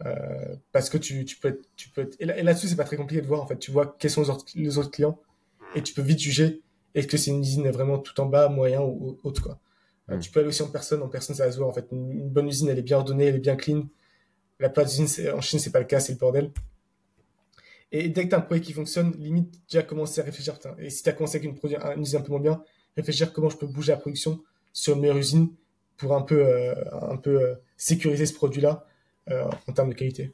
Euh, parce que tu, tu peux être, tu peux être- et, là, là-dessus, c'est pas très compliqué de voir, en fait. Tu vois quels sont les autres, les autres clients et tu peux vite juger est-ce que c'est une usine vraiment tout en bas, moyen ou, ou autre, quoi. Euh, Mm. tu peux aller aussi en personne. En personne, ça va se voir, en fait. Une, une bonne usine, elle est bien ordonnée, elle est bien clean. La plupart des usines, en Chine, c'est pas le cas, c'est le bordel. Et dès que tu as un projet qui fonctionne, limite, déjà commencer à réfléchir. putain, Et si tu as commencé avec une, produit, une usine un peu moins bien, réfléchir comment je peux bouger la production sur une meilleure usine pour un peu, euh, un peu euh, sécuriser ce produit-là euh, en termes de qualité.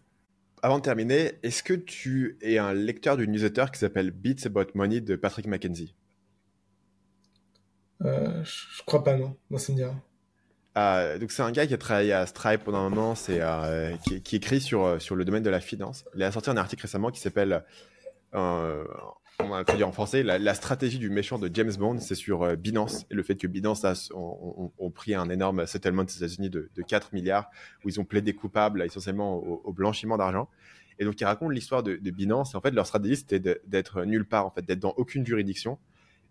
Avant de terminer, est-ce que tu es un lecteur d'une newsletter qui s'appelle Beats About Money de Patrick McKenzie Euh, je, crois pas, non. Non, ça me dit rien. Euh, donc c'est un gars qui a travaillé à Stripe pendant un moment, c'est euh, qui, qui écrit sur sur le domaine de la finance. Il a sorti un article récemment qui s'appelle, euh, on va le traduire en français, la, la stratégie du méchant de James Bond. C'est sur euh, Binance et le fait que Binance a ont, pris un énorme settlement des États-Unis de, de 4 milliards où ils ont plaidé coupables essentiellement au, au blanchiment d'argent. Et donc il raconte l'histoire de, de Binance. En fait leur stratégie c'était d'être nulle part, en fait, d'être dans aucune juridiction.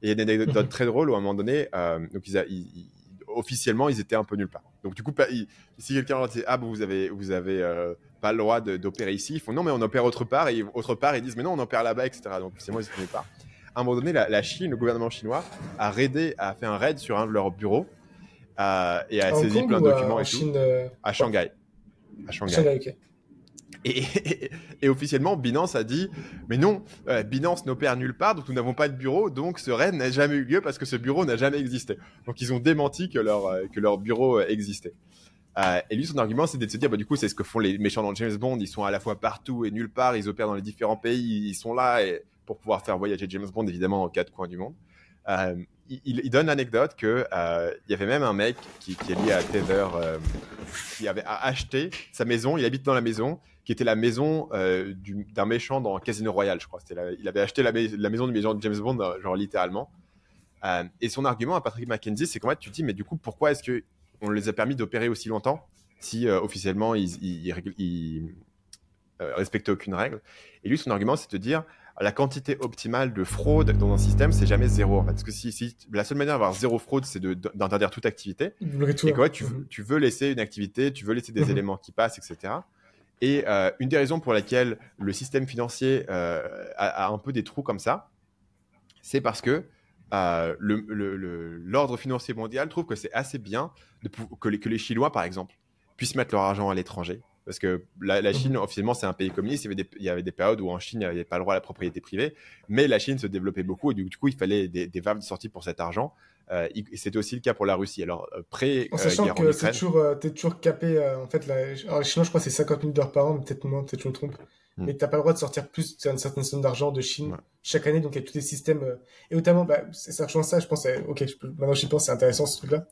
Et il y a une anecdote Mhm. très drôle où à un moment donné, euh, donc ils, a- ils- ils- officiellement, ils étaient un peu nulle part. Donc du coup, ils- si quelqu'un leur dit ah bon, vous avez vous avez euh, pas le droit d'opérer ici, ils font non mais on opère autre part et autre part ils disent mais non on opère là-bas etc. Donc c'est moi ils étaient nulle part. À un moment donné, la, la Chine, le gouvernement chinois a raidé, a fait un raid sur un de leurs bureaux euh, et a À saisi plein de à- documents en et tout Chine euh, à Shanghai. À Shanghai. Et, officiellement, Binance a dit Mais non, euh, Binance n'opère nulle part, donc nous n'avons pas de bureau, donc ce raid n'a jamais eu lieu parce que ce bureau n'a jamais existé. Donc ils ont démenti que leur, euh, que leur bureau euh, existait. Et lui, son argument, c'était de se dire bah, Du coup, c'est ce que font les méchants dans James Bond, ils sont à la fois partout et nulle part, ils opèrent dans les différents pays, ils sont là pour pouvoir faire voyager James Bond, évidemment, aux quatre coins du monde. Il, donne l'anecdote euh, il y avait même un mec qui, qui est lié à Tether qui avait acheté sa maison, il habite dans la maison, qui était la maison euh, du- d'un méchant dans Casino Royale, je crois. La- il avait acheté la, mais- la maison du méchant de James Bond, euh, genre littéralement. Euh, et son argument à Patrick McKenzie, c'est qu'en fait, tu te dis, mais du coup, pourquoi est-ce que on les a permis d'opérer aussi longtemps si euh, officiellement ils, ils, respectaient aucune règle? Et lui, son argument, c'est de dire, la quantité optimale de fraude dans un système, c'est jamais zéro. En fait. Parce que si, si la seule manière d'avoir zéro fraude, c'est d'interdire toute activité. Et quoi, tu, tu, veux laisser une activité, tu veux laisser des mhm. éléments qui passent, etc. Et euh, une des raisons pour laquelle le système financier euh, a, un peu des trous comme ça, c'est parce que euh, l'ordre financier mondial trouve que c'est assez bien de, que, les, que les Chinois, par exemple, puissent mettre leur argent à l'étranger parce que la, mhm. Chine, officiellement, c'est un pays communiste. Il y, avait des, il y, avait des, périodes où en Chine, il n'y avait pas le droit à la propriété privée. Mais la Chine se développait beaucoup et du, coup, il fallait des, des valves de sortie pour cet argent. Euh, C'était aussi le cas pour la Russie. Alors, euh, pré En sachant que tu es toujours, euh, toujours capé. Euh, en fait, la... Alors, les Chinois, je crois, c'est 50 000 dollars par an, peut-être moins, peut-être je me trompe. Hmm. Mais tu n'as pas le droit de sortir plus d'une certaine somme d'argent de Chine chaque année. Donc, il y a tous les systèmes. Et notamment, bah, ça rejoint ça, je pense. Ok, je peux... maintenant j'y pense, c'est intéressant ce truc-là.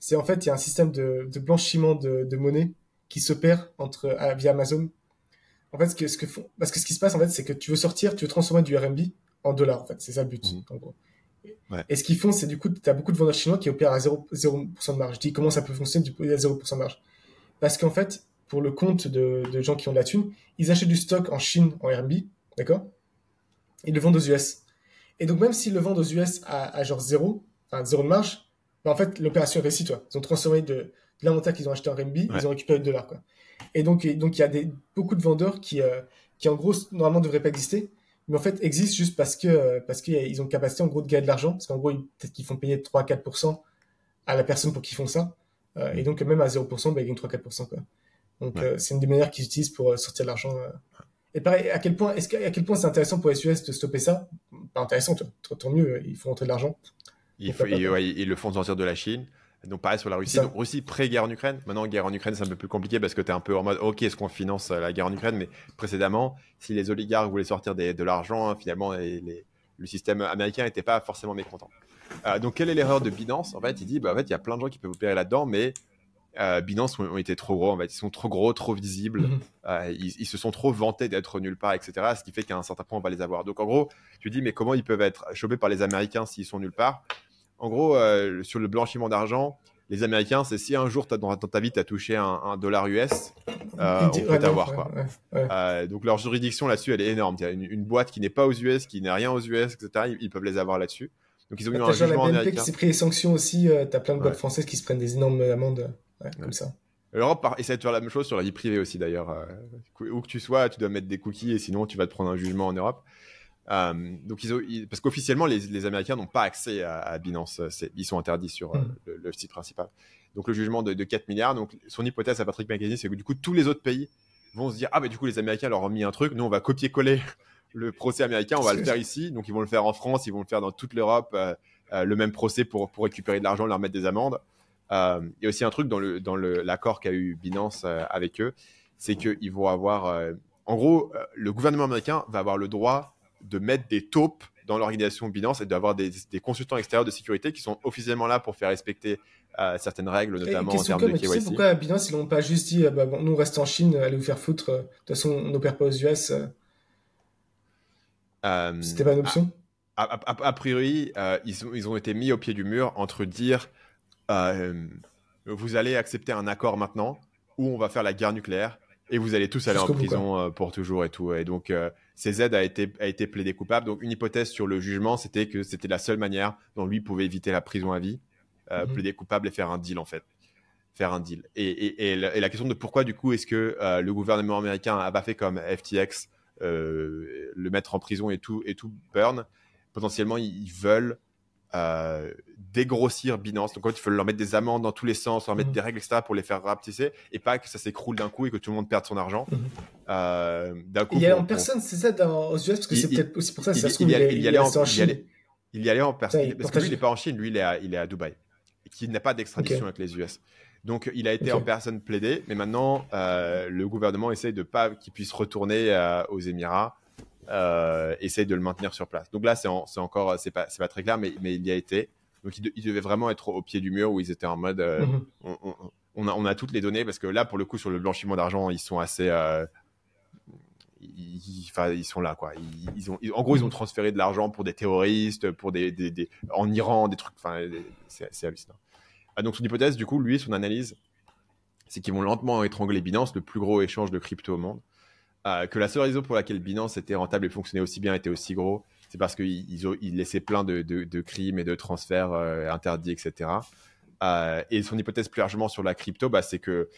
C'est en fait, il y a un système de, de blanchiment de, de monnaie qui s'opère entre euh, via Amazon. En fait, ce que, ce que font, parce que ce qui se passe en fait, c'est que tu veux sortir, tu veux transformer du RMB en dollars. En fait, c'est ça le but. Mhm. En gros. Et ce qu'ils font, c'est du coup, tu as beaucoup de vendeurs chinois qui opèrent à 0%, 0 de marge. Je dis comment ça peut fonctionner du coup, à 0% de marge? Parce qu'en fait, pour le compte de, de, gens qui ont de la thune, ils achètent du stock en Chine en RMB, d'accord? Ils le vendent aux US. Et donc, même s'ils le vendent aux US à, à genre 0, enfin 0 de marge, bah, en fait, l'opération est réussie, toi. Ils ont transformé de, l'inventaire qu'ils ont acheté en RMB, ils ont récupéré le dollar, quoi. Et donc, donc il y a des, beaucoup de vendeurs qui, euh, qui en gros, normalement, ne devraient pas exister, mais en fait, existent juste parce que, euh, parce qu'ils ont capacité, en gros, de gagner de l'argent, parce qu'en gros, peut-être qu'ils font payer 3-4% à la personne pour qu'ils font ça. Euh, et donc, même à 0%, bah, ils gagnent 3-4%, quoi. Donc, c'est une des manières qu'ils utilisent pour sortir de l'argent. Et pareil, à quel point, est-ce à quel point c'est intéressant pour SUS de stopper ça? Pas intéressant, tant mieux, il faut rentrer de l'argent. Il ils le font sortir de la Chine. Donc pareil sur la Russie. Donc Russie pré-guerre en Ukraine. Maintenant, guerre en Ukraine, c'est un peu plus compliqué parce que tu es un peu en mode, ok, est-ce qu'on finance euh, la guerre en Ukraine? Mais précédemment, si les oligarques voulaient sortir de l'argent, hein, finalement, le système américain n'était pas forcément mécontent. Euh, donc quelle est l'erreur de Binance? En fait, il dit, bah, en fait, il y a plein de gens qui peuvent opérer là-dedans, mais euh, Binance ont, été trop gros. En fait, ils sont trop gros, trop visibles. Mhm. ils, se sont trop vantés d'être nulle part, etc. Ce qui fait qu'à un certain point, on va les avoir. Donc en gros, tu dis, mais comment ils peuvent être chopés par les Américains s'ils sont nulle part? En gros, euh, sur le blanchiment d'argent, les Américains, c'est si un jour dans, ta vie, tu as touché un, dollar US, euh, on peut t'avoir. quoi. Euh, donc leur juridiction là-dessus, elle est énorme. Il y a une, boîte qui n'est pas aux US, qui n'est rien aux US, etc. Ils, peuvent les avoir là-dessus. Donc ils ont eu un jugement la BNP qui s'est pris les sanctions aussi. tu as plein de boîtes françaises qui se prennent des énormes amendes comme ça. L'Europe essaie de faire la même chose sur la vie privée aussi d'ailleurs. où que tu sois, tu dois mettre des cookies et sinon tu vas te prendre un jugement en Europe. Euh, donc ils parce qu'officiellement les, Américains n'ont pas accès à, Binance, ils sont interdits sur euh, hmm. le, site principal. Donc le jugement de, 4 milliards. Donc son hypothèse à Patrick McKenzie, c'est que du coup tous les autres pays vont se dire ah bah du coup les Américains leur ont mis un truc, nous on va copier-coller le procès américain, on va le faire ici. Donc ils vont le faire en France, ils vont le faire dans toute l'Europe, euh, le même procès pour pour récupérer de l'argent, leur mettre des amendes. il y a aussi un truc dans le dans l'accord qu'a eu Binance avec eux, c'est qu'ils vont avoir en gros, le gouvernement américain va avoir le droit de mettre des taupes dans l'organisation Binance et d'avoir des, consultants extérieurs de sécurité qui sont officiellement là pour faire respecter euh, certaines règles, notamment en termes de KYC. Tu sais pourquoi Binance, ils n'ont pas juste dit, ah bah, bon, nous, on reste en Chine, allez vous faire foutre, de toute façon, on n'opère pas aux US. Euh, C'était pas une option a, priori, euh, ils, ont, ils, ont, été mis au pied du mur entre dire, vous allez accepter un accord maintenant, ou on va faire la guerre nucléaire, et vous allez tous aller en prison pour toujours et tout. Et donc, CZ a été, a été plaidé coupable. Donc, une hypothèse sur le jugement, c'était que c'était la seule manière dont lui pouvait éviter la prison à vie, euh, mhm. plaider coupable et faire un deal, en fait. Faire un deal. Et, la, question de pourquoi, du coup, est-ce que euh, le gouvernement américain a pas fait comme FTX, euh, le mettre en prison et tout, et tout burn, potentiellement, ils veulent euh, dégrossir Binance. Donc, quand il faut leur mettre des amendes dans tous les sens, leur mettre mm. des règles, etc., pour les faire rapetisser, et pas que ça s'écroule d'un coup et que tout le monde perde son argent. Mm. Euh, d'un coup, il y a en personne, c'est ça, dans, aux US, parce que c'est peut-être aussi pour ça, que ça il, il, il, y allait en, Chine. Il y allait en personne, parce que lui, il n'est pas en Chine, lui, il est à, il est à Dubaï, et qui n'a pas d'extradition avec les US. Donc, il a été en personne plaidé, mais maintenant, euh, le gouvernement essaye de pas qu'il puisse retourner aux Émirats euh, essaye de le maintenir sur place. Donc là, c'est encore, c'est pas, pas très clair, mais, mais il y a été. Donc il, devait vraiment être au pied du mur où ils étaient en mode, euh, mhm. on, a, on, a, toutes les données parce que là, pour le coup, sur le blanchiment d'argent, ils sont assez, euh, ils, ils, sont là quoi. Ils, ont, en gros, ils ont mhm. transféré de l'argent pour des terroristes, pour des, des, en Iran, des trucs. Enfin, c'est hallucinant. Ah, donc son hypothèse, du coup, lui, son analyse, c'est qu'ils vont lentement étrangler Binance, le plus gros échange de crypto au monde. Que la seule raison pour laquelle Binance était rentable et fonctionnait aussi bien, était aussi gros, c'est parce qu'ils ils, laissaient plein de, de, crimes et de transferts interdits, etc. et son hypothèse plus largement sur la crypto, bah, c'est que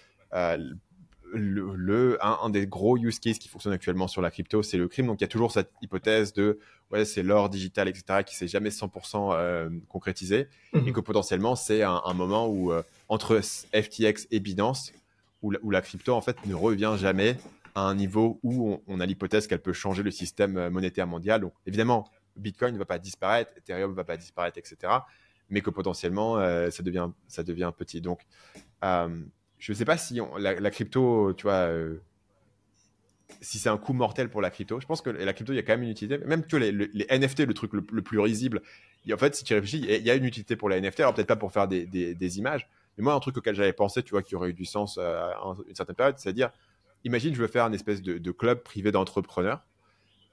le, un, des gros use cases qui fonctionne actuellement sur la crypto, c'est le crime. Donc il y a toujours cette hypothèse de ouais, c'est l'or digital, etc., qui s'est jamais 100% euh, concrétisé mhm. et que potentiellement c'est un, moment où euh, entre FTX et Binance, où la, crypto en fait ne revient jamais à un niveau où on, a l'hypothèse qu'elle peut changer le système euh, monétaire mondial. Donc évidemment, Bitcoin ne va pas disparaître, Ethereum ne va pas disparaître, etc. Mais que potentiellement ça devient ça devient petit. Donc je ne sais pas si la, crypto, tu vois, euh, si c'est un coup mortel pour la crypto. Je pense que la crypto, il y a quand même une utilité. Même tu vois, les, NFT, le truc le, plus risible, en fait, si tu réfléchis, il y a une utilité pour la NFT. Alors peut-être pas pour faire des, images, mais moi, un truc auquel j'avais pensé, tu vois, qui aurait eu du sens euh, à une certaine période, c'est-à-dire, imagine, je veux faire une espèce de, club privé d'entrepreneurs.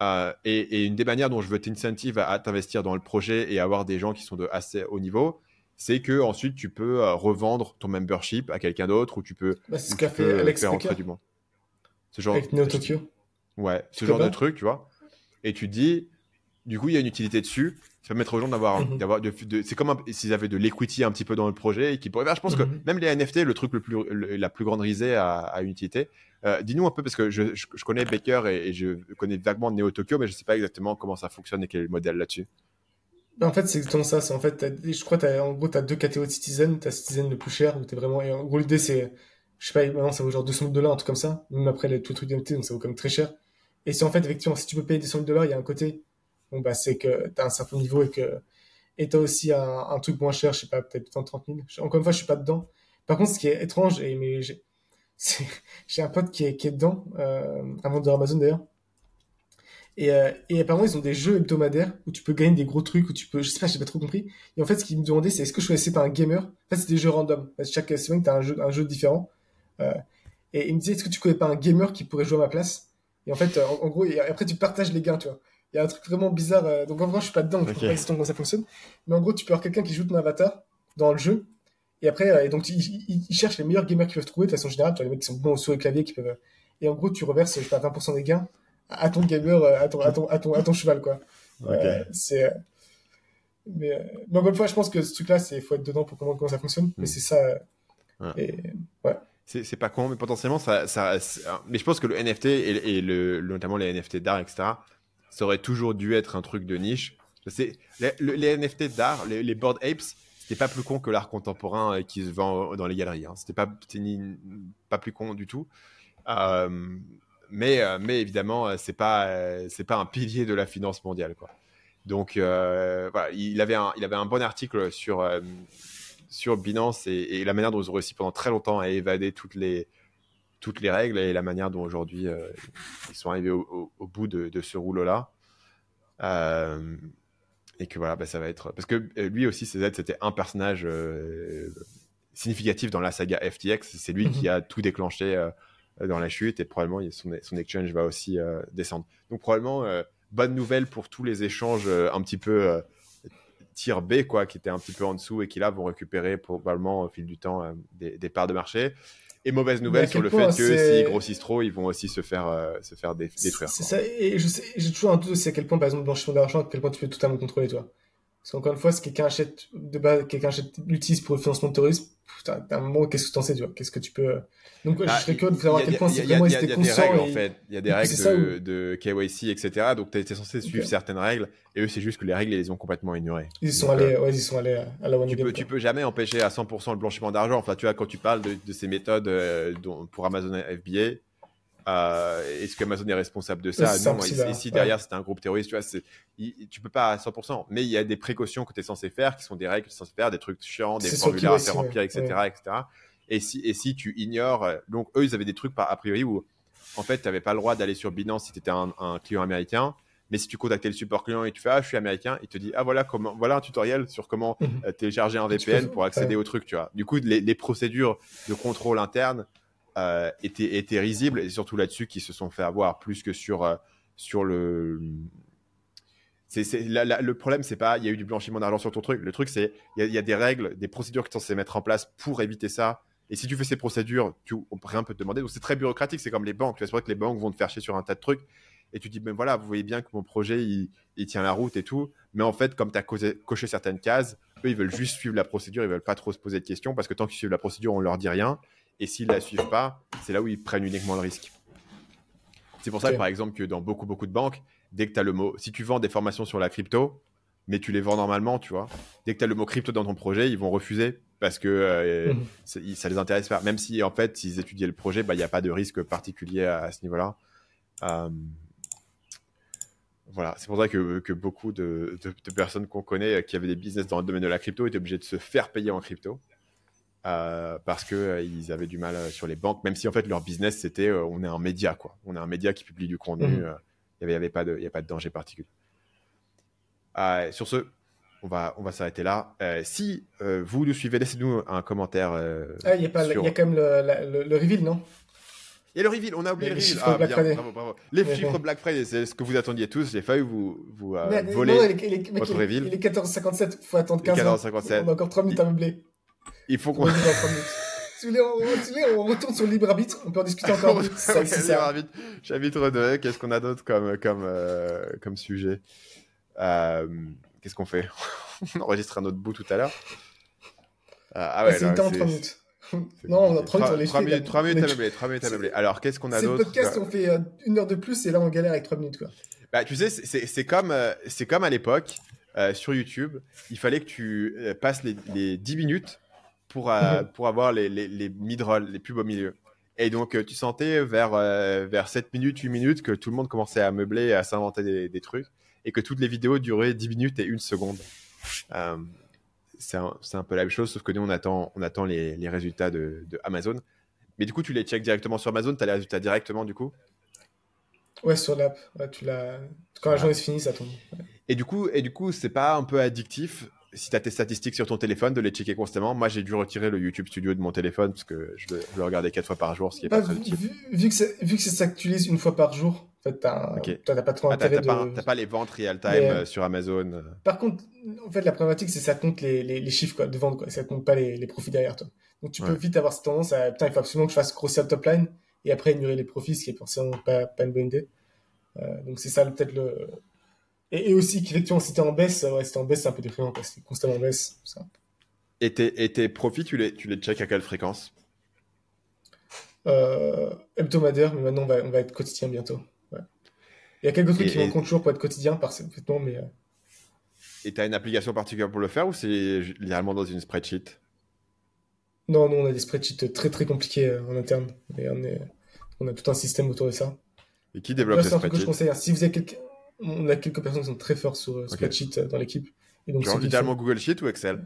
Euh, et, une des manières dont je veux t'incentive à, t'investir dans le projet et avoir des gens qui sont de assez haut niveau, c'est que ensuite tu peux euh, revendre ton membership à quelqu'un d'autre ou tu peux, bah, ce qu'a fait Alex du monde. Ce genre avec Neo Tokyo. Ouais, ce genre de truc, tu vois. Et tu dis, du coup, il y a une utilité dessus. Ça permettre aux gens d'avoir, mhm. d'avoir, de, c'est comme s'ils avaient de l'equity un petit peu dans le projet et qui pourraient. Je pense que mhm. même les NFT, le truc le plus, la plus grande risée à, une utilité. Euh, dis-nous un peu parce que je, connais Baker et, je connais vaguement Neo Tokyo, mais je sais pas exactement comment ça fonctionne et quel est le modèle là-dessus. En fait, c'est exactement ça. En fait, je crois, gros, tu as deux catégories de Citizen. Tu as Citizen le plus cher, où tu vraiment. Et en gros, l'idée, c'est. Je sais pas, maintenant, ça vaut genre 200 dollars, un truc comme ça. Même après, les, tout le truc d'identité, donc ça vaut quand même très cher. Et c'est en fait, effectivement, si tu peux payer 200 dollars, il y a un côté. Bon, bah, c'est que tu as un certain niveau et que. Et tu as aussi un, un, truc moins cher, je sais pas, peut-être 20, 30 000. Encore une fois, je suis pas dedans. Par contre, ce qui est étrange, et mais j'ai un pote qui est, qui est dedans, euh, un vendeur Amazon d'ailleurs et, euh, et apparemment, ils ont des jeux hebdomadaires où tu peux gagner des gros trucs, où tu peux, je sais pas, j'ai pas trop compris. Et en fait, ce qu'ils me demandaient, c'est est-ce que je choisissais pas un gamer? En fait, c'est des jeux random. Chaque semaine, tu as un jeu, un jeu différent. Euh, et il me disait, est-ce que tu connais pas un gamer qui pourrait jouer à ma place? Et en fait, euh, en, gros, après, tu partages les gains, tu vois. Il y a un truc vraiment bizarre. Donc, en vrai, je suis pas dedans, donc je sais pas exactement comment ça fonctionne. Mais en gros, tu peux avoir quelqu'un qui joue ton avatar dans le jeu. Et après, et donc, ils il, cherchent les meilleurs gamers qu'ils peuvent trouver de façon générale. Tu vois, les mecs qui sont bons sur le clavier, qui peuvent. Et en gros, tu reverses, je sais pas, 20% des gains à ton gamer, euh, à ton, à ton, à ton, à ton cheval, quoi. Euh, c'est, euh, mais, mais encore une fois, je pense que ce truc-là, c'est, faut être dedans pour comprendre comment ça fonctionne. Mais hmm. c'est ça. Et, ouais. C'est pas con, mais potentiellement, ça, ça, mais je pense que le NFT et, le, notamment les NFT d'art, etc., ça aurait toujours dû être un truc de niche. Les, les, NFT d'art, les, les board apes, c'était pas plus con que l'art contemporain qui se vend dans les galeries. Hein. C'était pas, pas plus con du tout. Euh, mais, euh, mais évidemment, euh, c'est pas, euh, c'est pas un pilier de la finance mondiale, quoi. Donc, il avait un, il avait un bon article sur, sur Binance et, la manière dont ils ont réussi pendant très longtemps à évader toutes les, toutes les règles et la manière dont aujourd'hui ils sont arrivés au, bout de, ce rouleau-là. Et que voilà, bah, ça va être. Parce que lui aussi, CZ, c'était un personnage significatif dans la saga FTX. C'est lui qui mhm. a tout déclenché euh, dans la chute et probablement son, son exchange va aussi euh, descendre. Donc probablement euh, bonne nouvelle pour tous les échanges un petit peu tier B quoi, qui étaient un petit peu en dessous et qui là vont récupérer probablement au fil du temps des, des, parts de marché. Et mauvaise nouvelle sur le fait que s'ils grossissent trop, ils vont aussi se faire, se faire détruire. C'est ça, et je sais, j'ai toujours un doute aussi à quel point, par exemple, blanchiment d'argent, à quel point tu peux totalement contrôler, toi. Parce qu'encore une fois, si quelqu'un achète, de base, quelqu'un achète, l'utilise pour le financement de terrorisme, putain, à un moment, qu'est-ce que tu en sais, tu vois? Qu'est-ce que tu peux, donc, je serais curieux de savoir à quel point c'est vraiment Il y a des règles, en fait. Il y a des règles de, de KYC, etc. Donc, tu étais censé suivre certaines règles. Et eux, c'est juste que les règles, ils les ont complètement ignorées. Ils sont allés, ouais, ils sont allés à la one tu peux, tu peux jamais empêcher à 100% le blanchiment d'argent. Enfin, tu vois, quand tu parles de, de ces méthodes pour Amazon FBA, euh, est-ce qu'Amazon est responsable de ça? Non, ici, derrière, c'est un groupe terroriste, tu vois, tu peux pas à 100%, mais il y a des précautions que tu es censé faire, qui sont des règles que tu es censé faire, des trucs chiants, des formulaires à faire remplir, etc., etc. Et si, et si tu ignores, euh, donc eux, ils avaient des trucs a priori où, en fait, tu n'avais pas le droit d'aller sur Binance si tu étais un, client américain. Mais si tu contactais le support client et tu fais ah je suis américain, il te dit ah voilà comment voilà un tutoriel sur comment mhm. euh, télécharger un VPN pour accéder au truc tu vois. Du coup les, les procédures de contrôle interne euh, étaient, risibles et surtout là-dessus qui se sont fait avoir plus que sur, euh, sur le. C'est, le problème, c'est pas il y a eu du blanchiment d'argent sur ton truc. Le truc, c'est il y, a des règles, des procédures qui sont censées mettre en place pour éviter ça Et si tu fais ces procédures, tu, on pourrait un peu te demander. Donc c'est très bureaucratique, c'est comme les banques. C'est vrai que les banques vont te faire chier sur un tas de trucs. Et tu dis, ben voilà, vous voyez bien que mon projet, il, tient la route et tout. Mais en fait, comme tu as coché certaines cases, eux, ils veulent juste suivre la procédure, ils veulent pas trop se poser de questions parce que tant qu'ils suivent la procédure, on leur dit rien. Et s'ils la suivent pas, c'est là où ils prennent uniquement le risque. C'est pour ça que, par exemple, que dans beaucoup, beaucoup de banques, dès que tu as le mot, si tu vends des formations sur la crypto, mais tu les vends normalement, tu vois, dès que tu as le mot crypto dans ton projet, ils vont refuser parce que euh, mhm. ça les intéresse pas. Même si, en fait, s'ils étudiaient le projet, bah, il n'y a pas de risque particulier à, ce niveau-là. Euh, voilà, c'est pour ça que, que beaucoup de, de, personnes qu'on connaît qui avaient des business dans le domaine de la crypto étaient obligés de se faire payer en crypto. Euh, parce qu'ils euh, avaient du mal euh, sur les banques, même si en fait leur business c'était on est un média quoi, on est un média qui publie du contenu, mhm. il n'y avait, pas de, y a pas de danger particulier. sur ce, on va, on va s'arrêter là. si vous nous suivez, laissez-nous un commentaire. Ah, il y, a quand même le, le, reveal, non? Et le reveal, on a oublié le reveal. Ah, Black Friday. Les chiffres Black Friday, c'est ce que vous attendiez tous. J'ai failli vous, vous voler votre reveal. Il est 14h57, il faut attendre 15 heures. On a encore 3 minutes à meubler. Il faut qu'on. si, vous voulez, on, retourne sur le libre arbitre, on peut en discuter encore. J'habite redonner. Qu'est-ce qu'on a d'autre comme, comme, euh, comme sujet? Euh, Qu'est-ce qu'on fait? On enregistre un autre bout tout à l'heure. Ah, ah ouais, c'est 3 minutes. Non, on a 3 minutes, on les 3 minutes, 3 minutes à meubler, 3 minutes à meubler. Alors, qu'est-ce qu'on a d'autre C'est le podcast, on fait euh, une heure de plus et là, on galère avec 3 minutes, quoi. Bah, tu sais, c'est comme, c'est comme à l'époque, sur YouTube, il fallait que tu passes les, les 10 minutes pour, euh, pour avoir les, les, les mid-rolls, les pubs au milieu. Et donc, euh, tu sentais vers, euh, vers 7 minutes, 8 minutes que tout le monde commençait à meubler, à s'inventer des, des, trucs, et que toutes les vidéos duraient 10 minutes et 1 seconde. c'est un, un, peu la même chose, sauf que nous, on attend, on attend les, les résultats de, de, Amazon. Mais du coup, tu les checks directement sur Amazon, tu as les résultats directement, du coup? Ouais, sur l'app. Ouais, tu l'as... Quand la journée se finit, ça tombe. Et du coup, et du coup, c'est pas un peu addictif? Si tu as tes statistiques sur ton téléphone, de les checker constamment. Moi, j'ai dû retirer le YouTube Studio de mon téléphone parce que je le, regardais quatre fois par jour, ce qui est pas, bah, très utile. Vu, que ça s'actualise une fois par jour, en fait, t'as pas trop ah, intérêt de... pas, les ventes real-time euh, sur Amazon. Euh. Par contre, en fait, la problématique, c'est que ça compte les, les, chiffres quoi, de vente, quoi. ça compte pas les, les profits derrière toi. Donc, tu peux vite avoir cette tendance à, putain, il faut absolument que je fasse grossir le top line et après ignorer les profits, ce qui est forcément pas, pas une bonne idée. Euh, donc, c'est ça peut-être le, et, aussi qu'effectivement, si t'es en baisse, ouais, si t'es en baisse, c'est un peu déprimant, parce que constamment en baisse. Ça. Et, tes, et tes profits, tu les, tu les checks à quelle fréquence? Euh, Hebdomadaire, mais maintenant on va, on va être quotidien bientôt. Ouais. Il y a quelques trucs qui vont compte toujours pour être quotidien, parfaitement, mais. Euh... Et t'as une application particulière pour le faire ou c'est littéralement dans une spreadsheet? Non, non, on a des spreadsheets très très compliqués euh, en interne. Et on, est, on a tout un système autour de ça. Et qui développe ces spreadsheets que je conseille. Hein. Si vous avez quelqu'un on a quelques personnes qui sont très fortes sur euh, Spreadsheet euh, dans l'équipe. Et donc, tu idéalement Google Sheet ou Excel?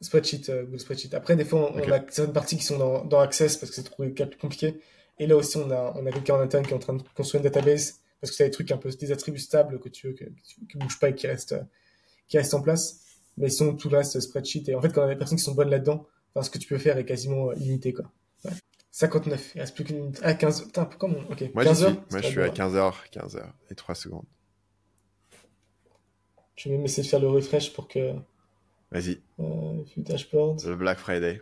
Spreadsheet, euh, Google Spreadsheet. Après, des fois, on, a certaines parties qui sont dans, dans Access parce que c'est trop compliqué. Et là aussi, on a, on a quelqu'un en interne qui est en train de construire une database parce que c'est des trucs un peu des attributs stables que tu veux, que, qui ne bougent pas et qui restent, qui restent en place. Mais sinon, tout reste spreadsheet. Et en fait, quand on a des personnes qui sont bonnes là-dedans, enfin, ce que tu peux faire est quasiment illimité, quoi. 59. Il reste plus qu'une minute. Ah, 15. Putain, pourquoi mon. Ok. Moi, 15 heures, Moi, je suis à 15h, 15h et 3 secondes. Je vais même essayer de faire le refresh pour que. Vas-y. Euh, dashboard. Le Black Friday.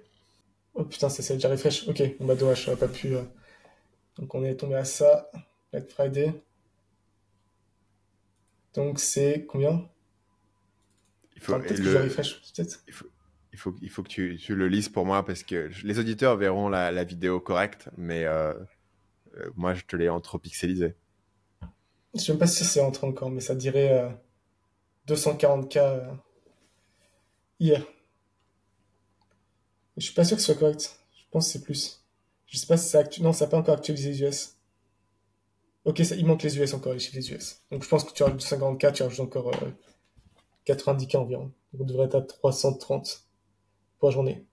Oh putain, ça c'est déjà refresh. Ok, bon bah dommage, j'aurais pas pu. Euh. Donc on est tombé à ça. Black Friday. Donc c'est combien? Il faut. Enfin, le... refresh, peut-être. Il faut il faut, que tu, le lises pour moi parce que les auditeurs verront la, vidéo correcte, mais euh, euh, moi je te l'ai en trop pixelisé. Je sais même pas si c'est entre encore, mais ça dirait 240K euh, hier. Je suis pas sûr que ce soit correct. Je pense que c'est plus. Je sais pas si ça. Non, ça n'a pas encore actualisé les US. Ok, il manque les US encore, les US. Donc je pense que tu rajoutes 250K, tu rajoutes encore 90K environ. On devrait être à 330 pour la journée.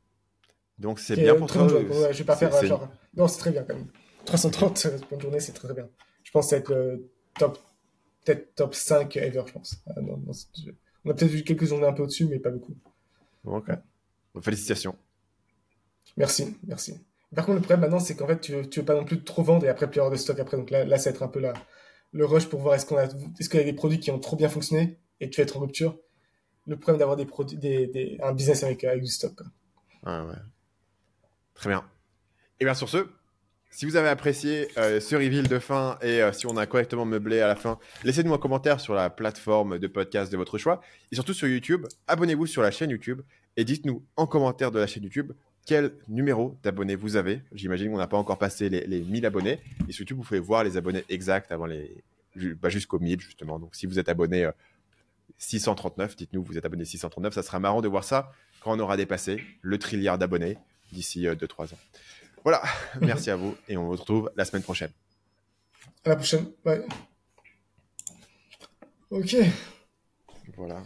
Donc c'est bien pour toi. je vais pas faire genre. Non, c'est très bien quand même. 330 pour une journée, c'est très très bien. Je pense que ça va être le top, peut-être top 5 ever, je pense. Ah, on a peut-être vu quelques journées un peu au-dessus, mais pas beaucoup. Ok. Félicitations. Merci, merci. Par contre, le problème maintenant, c'est qu'en fait, tu veux, tu veux pas non plus trop vendre et après plus avoir de stock après. Donc là, là ça va être un peu la, le rush pour voir est-ce qu'on a, est-ce qu'il y a des produits qui ont trop bien fonctionné et tu vas être en rupture le problème d'avoir des produits, un business avec, avec du stock. Très bien. Et bien sur ce, si vous avez apprécié euh, ce reveal de fin et euh, si on a correctement meublé à la fin, laissez-nous un commentaire sur la plateforme de podcast de votre choix. Et surtout sur YouTube, abonnez-vous sur la chaîne YouTube et dites-nous en commentaire de la chaîne YouTube quel numéro d'abonnés vous avez. J'imagine qu'on n'a pas encore passé les, les 1000 abonnés. Et sur YouTube, vous pouvez voir les abonnés exacts avant les, bah, jusqu'au 1000 justement. Donc si vous êtes abonné 639, euh, dites-nous vous êtes abonné 639. Ça sera marrant de voir ça quand on aura dépassé le trilliard d'abonnés d'ici 2-3 ans. Voilà, merci à vous et on se retrouve la semaine prochaine. À la prochaine, ouais. Ok. Voilà.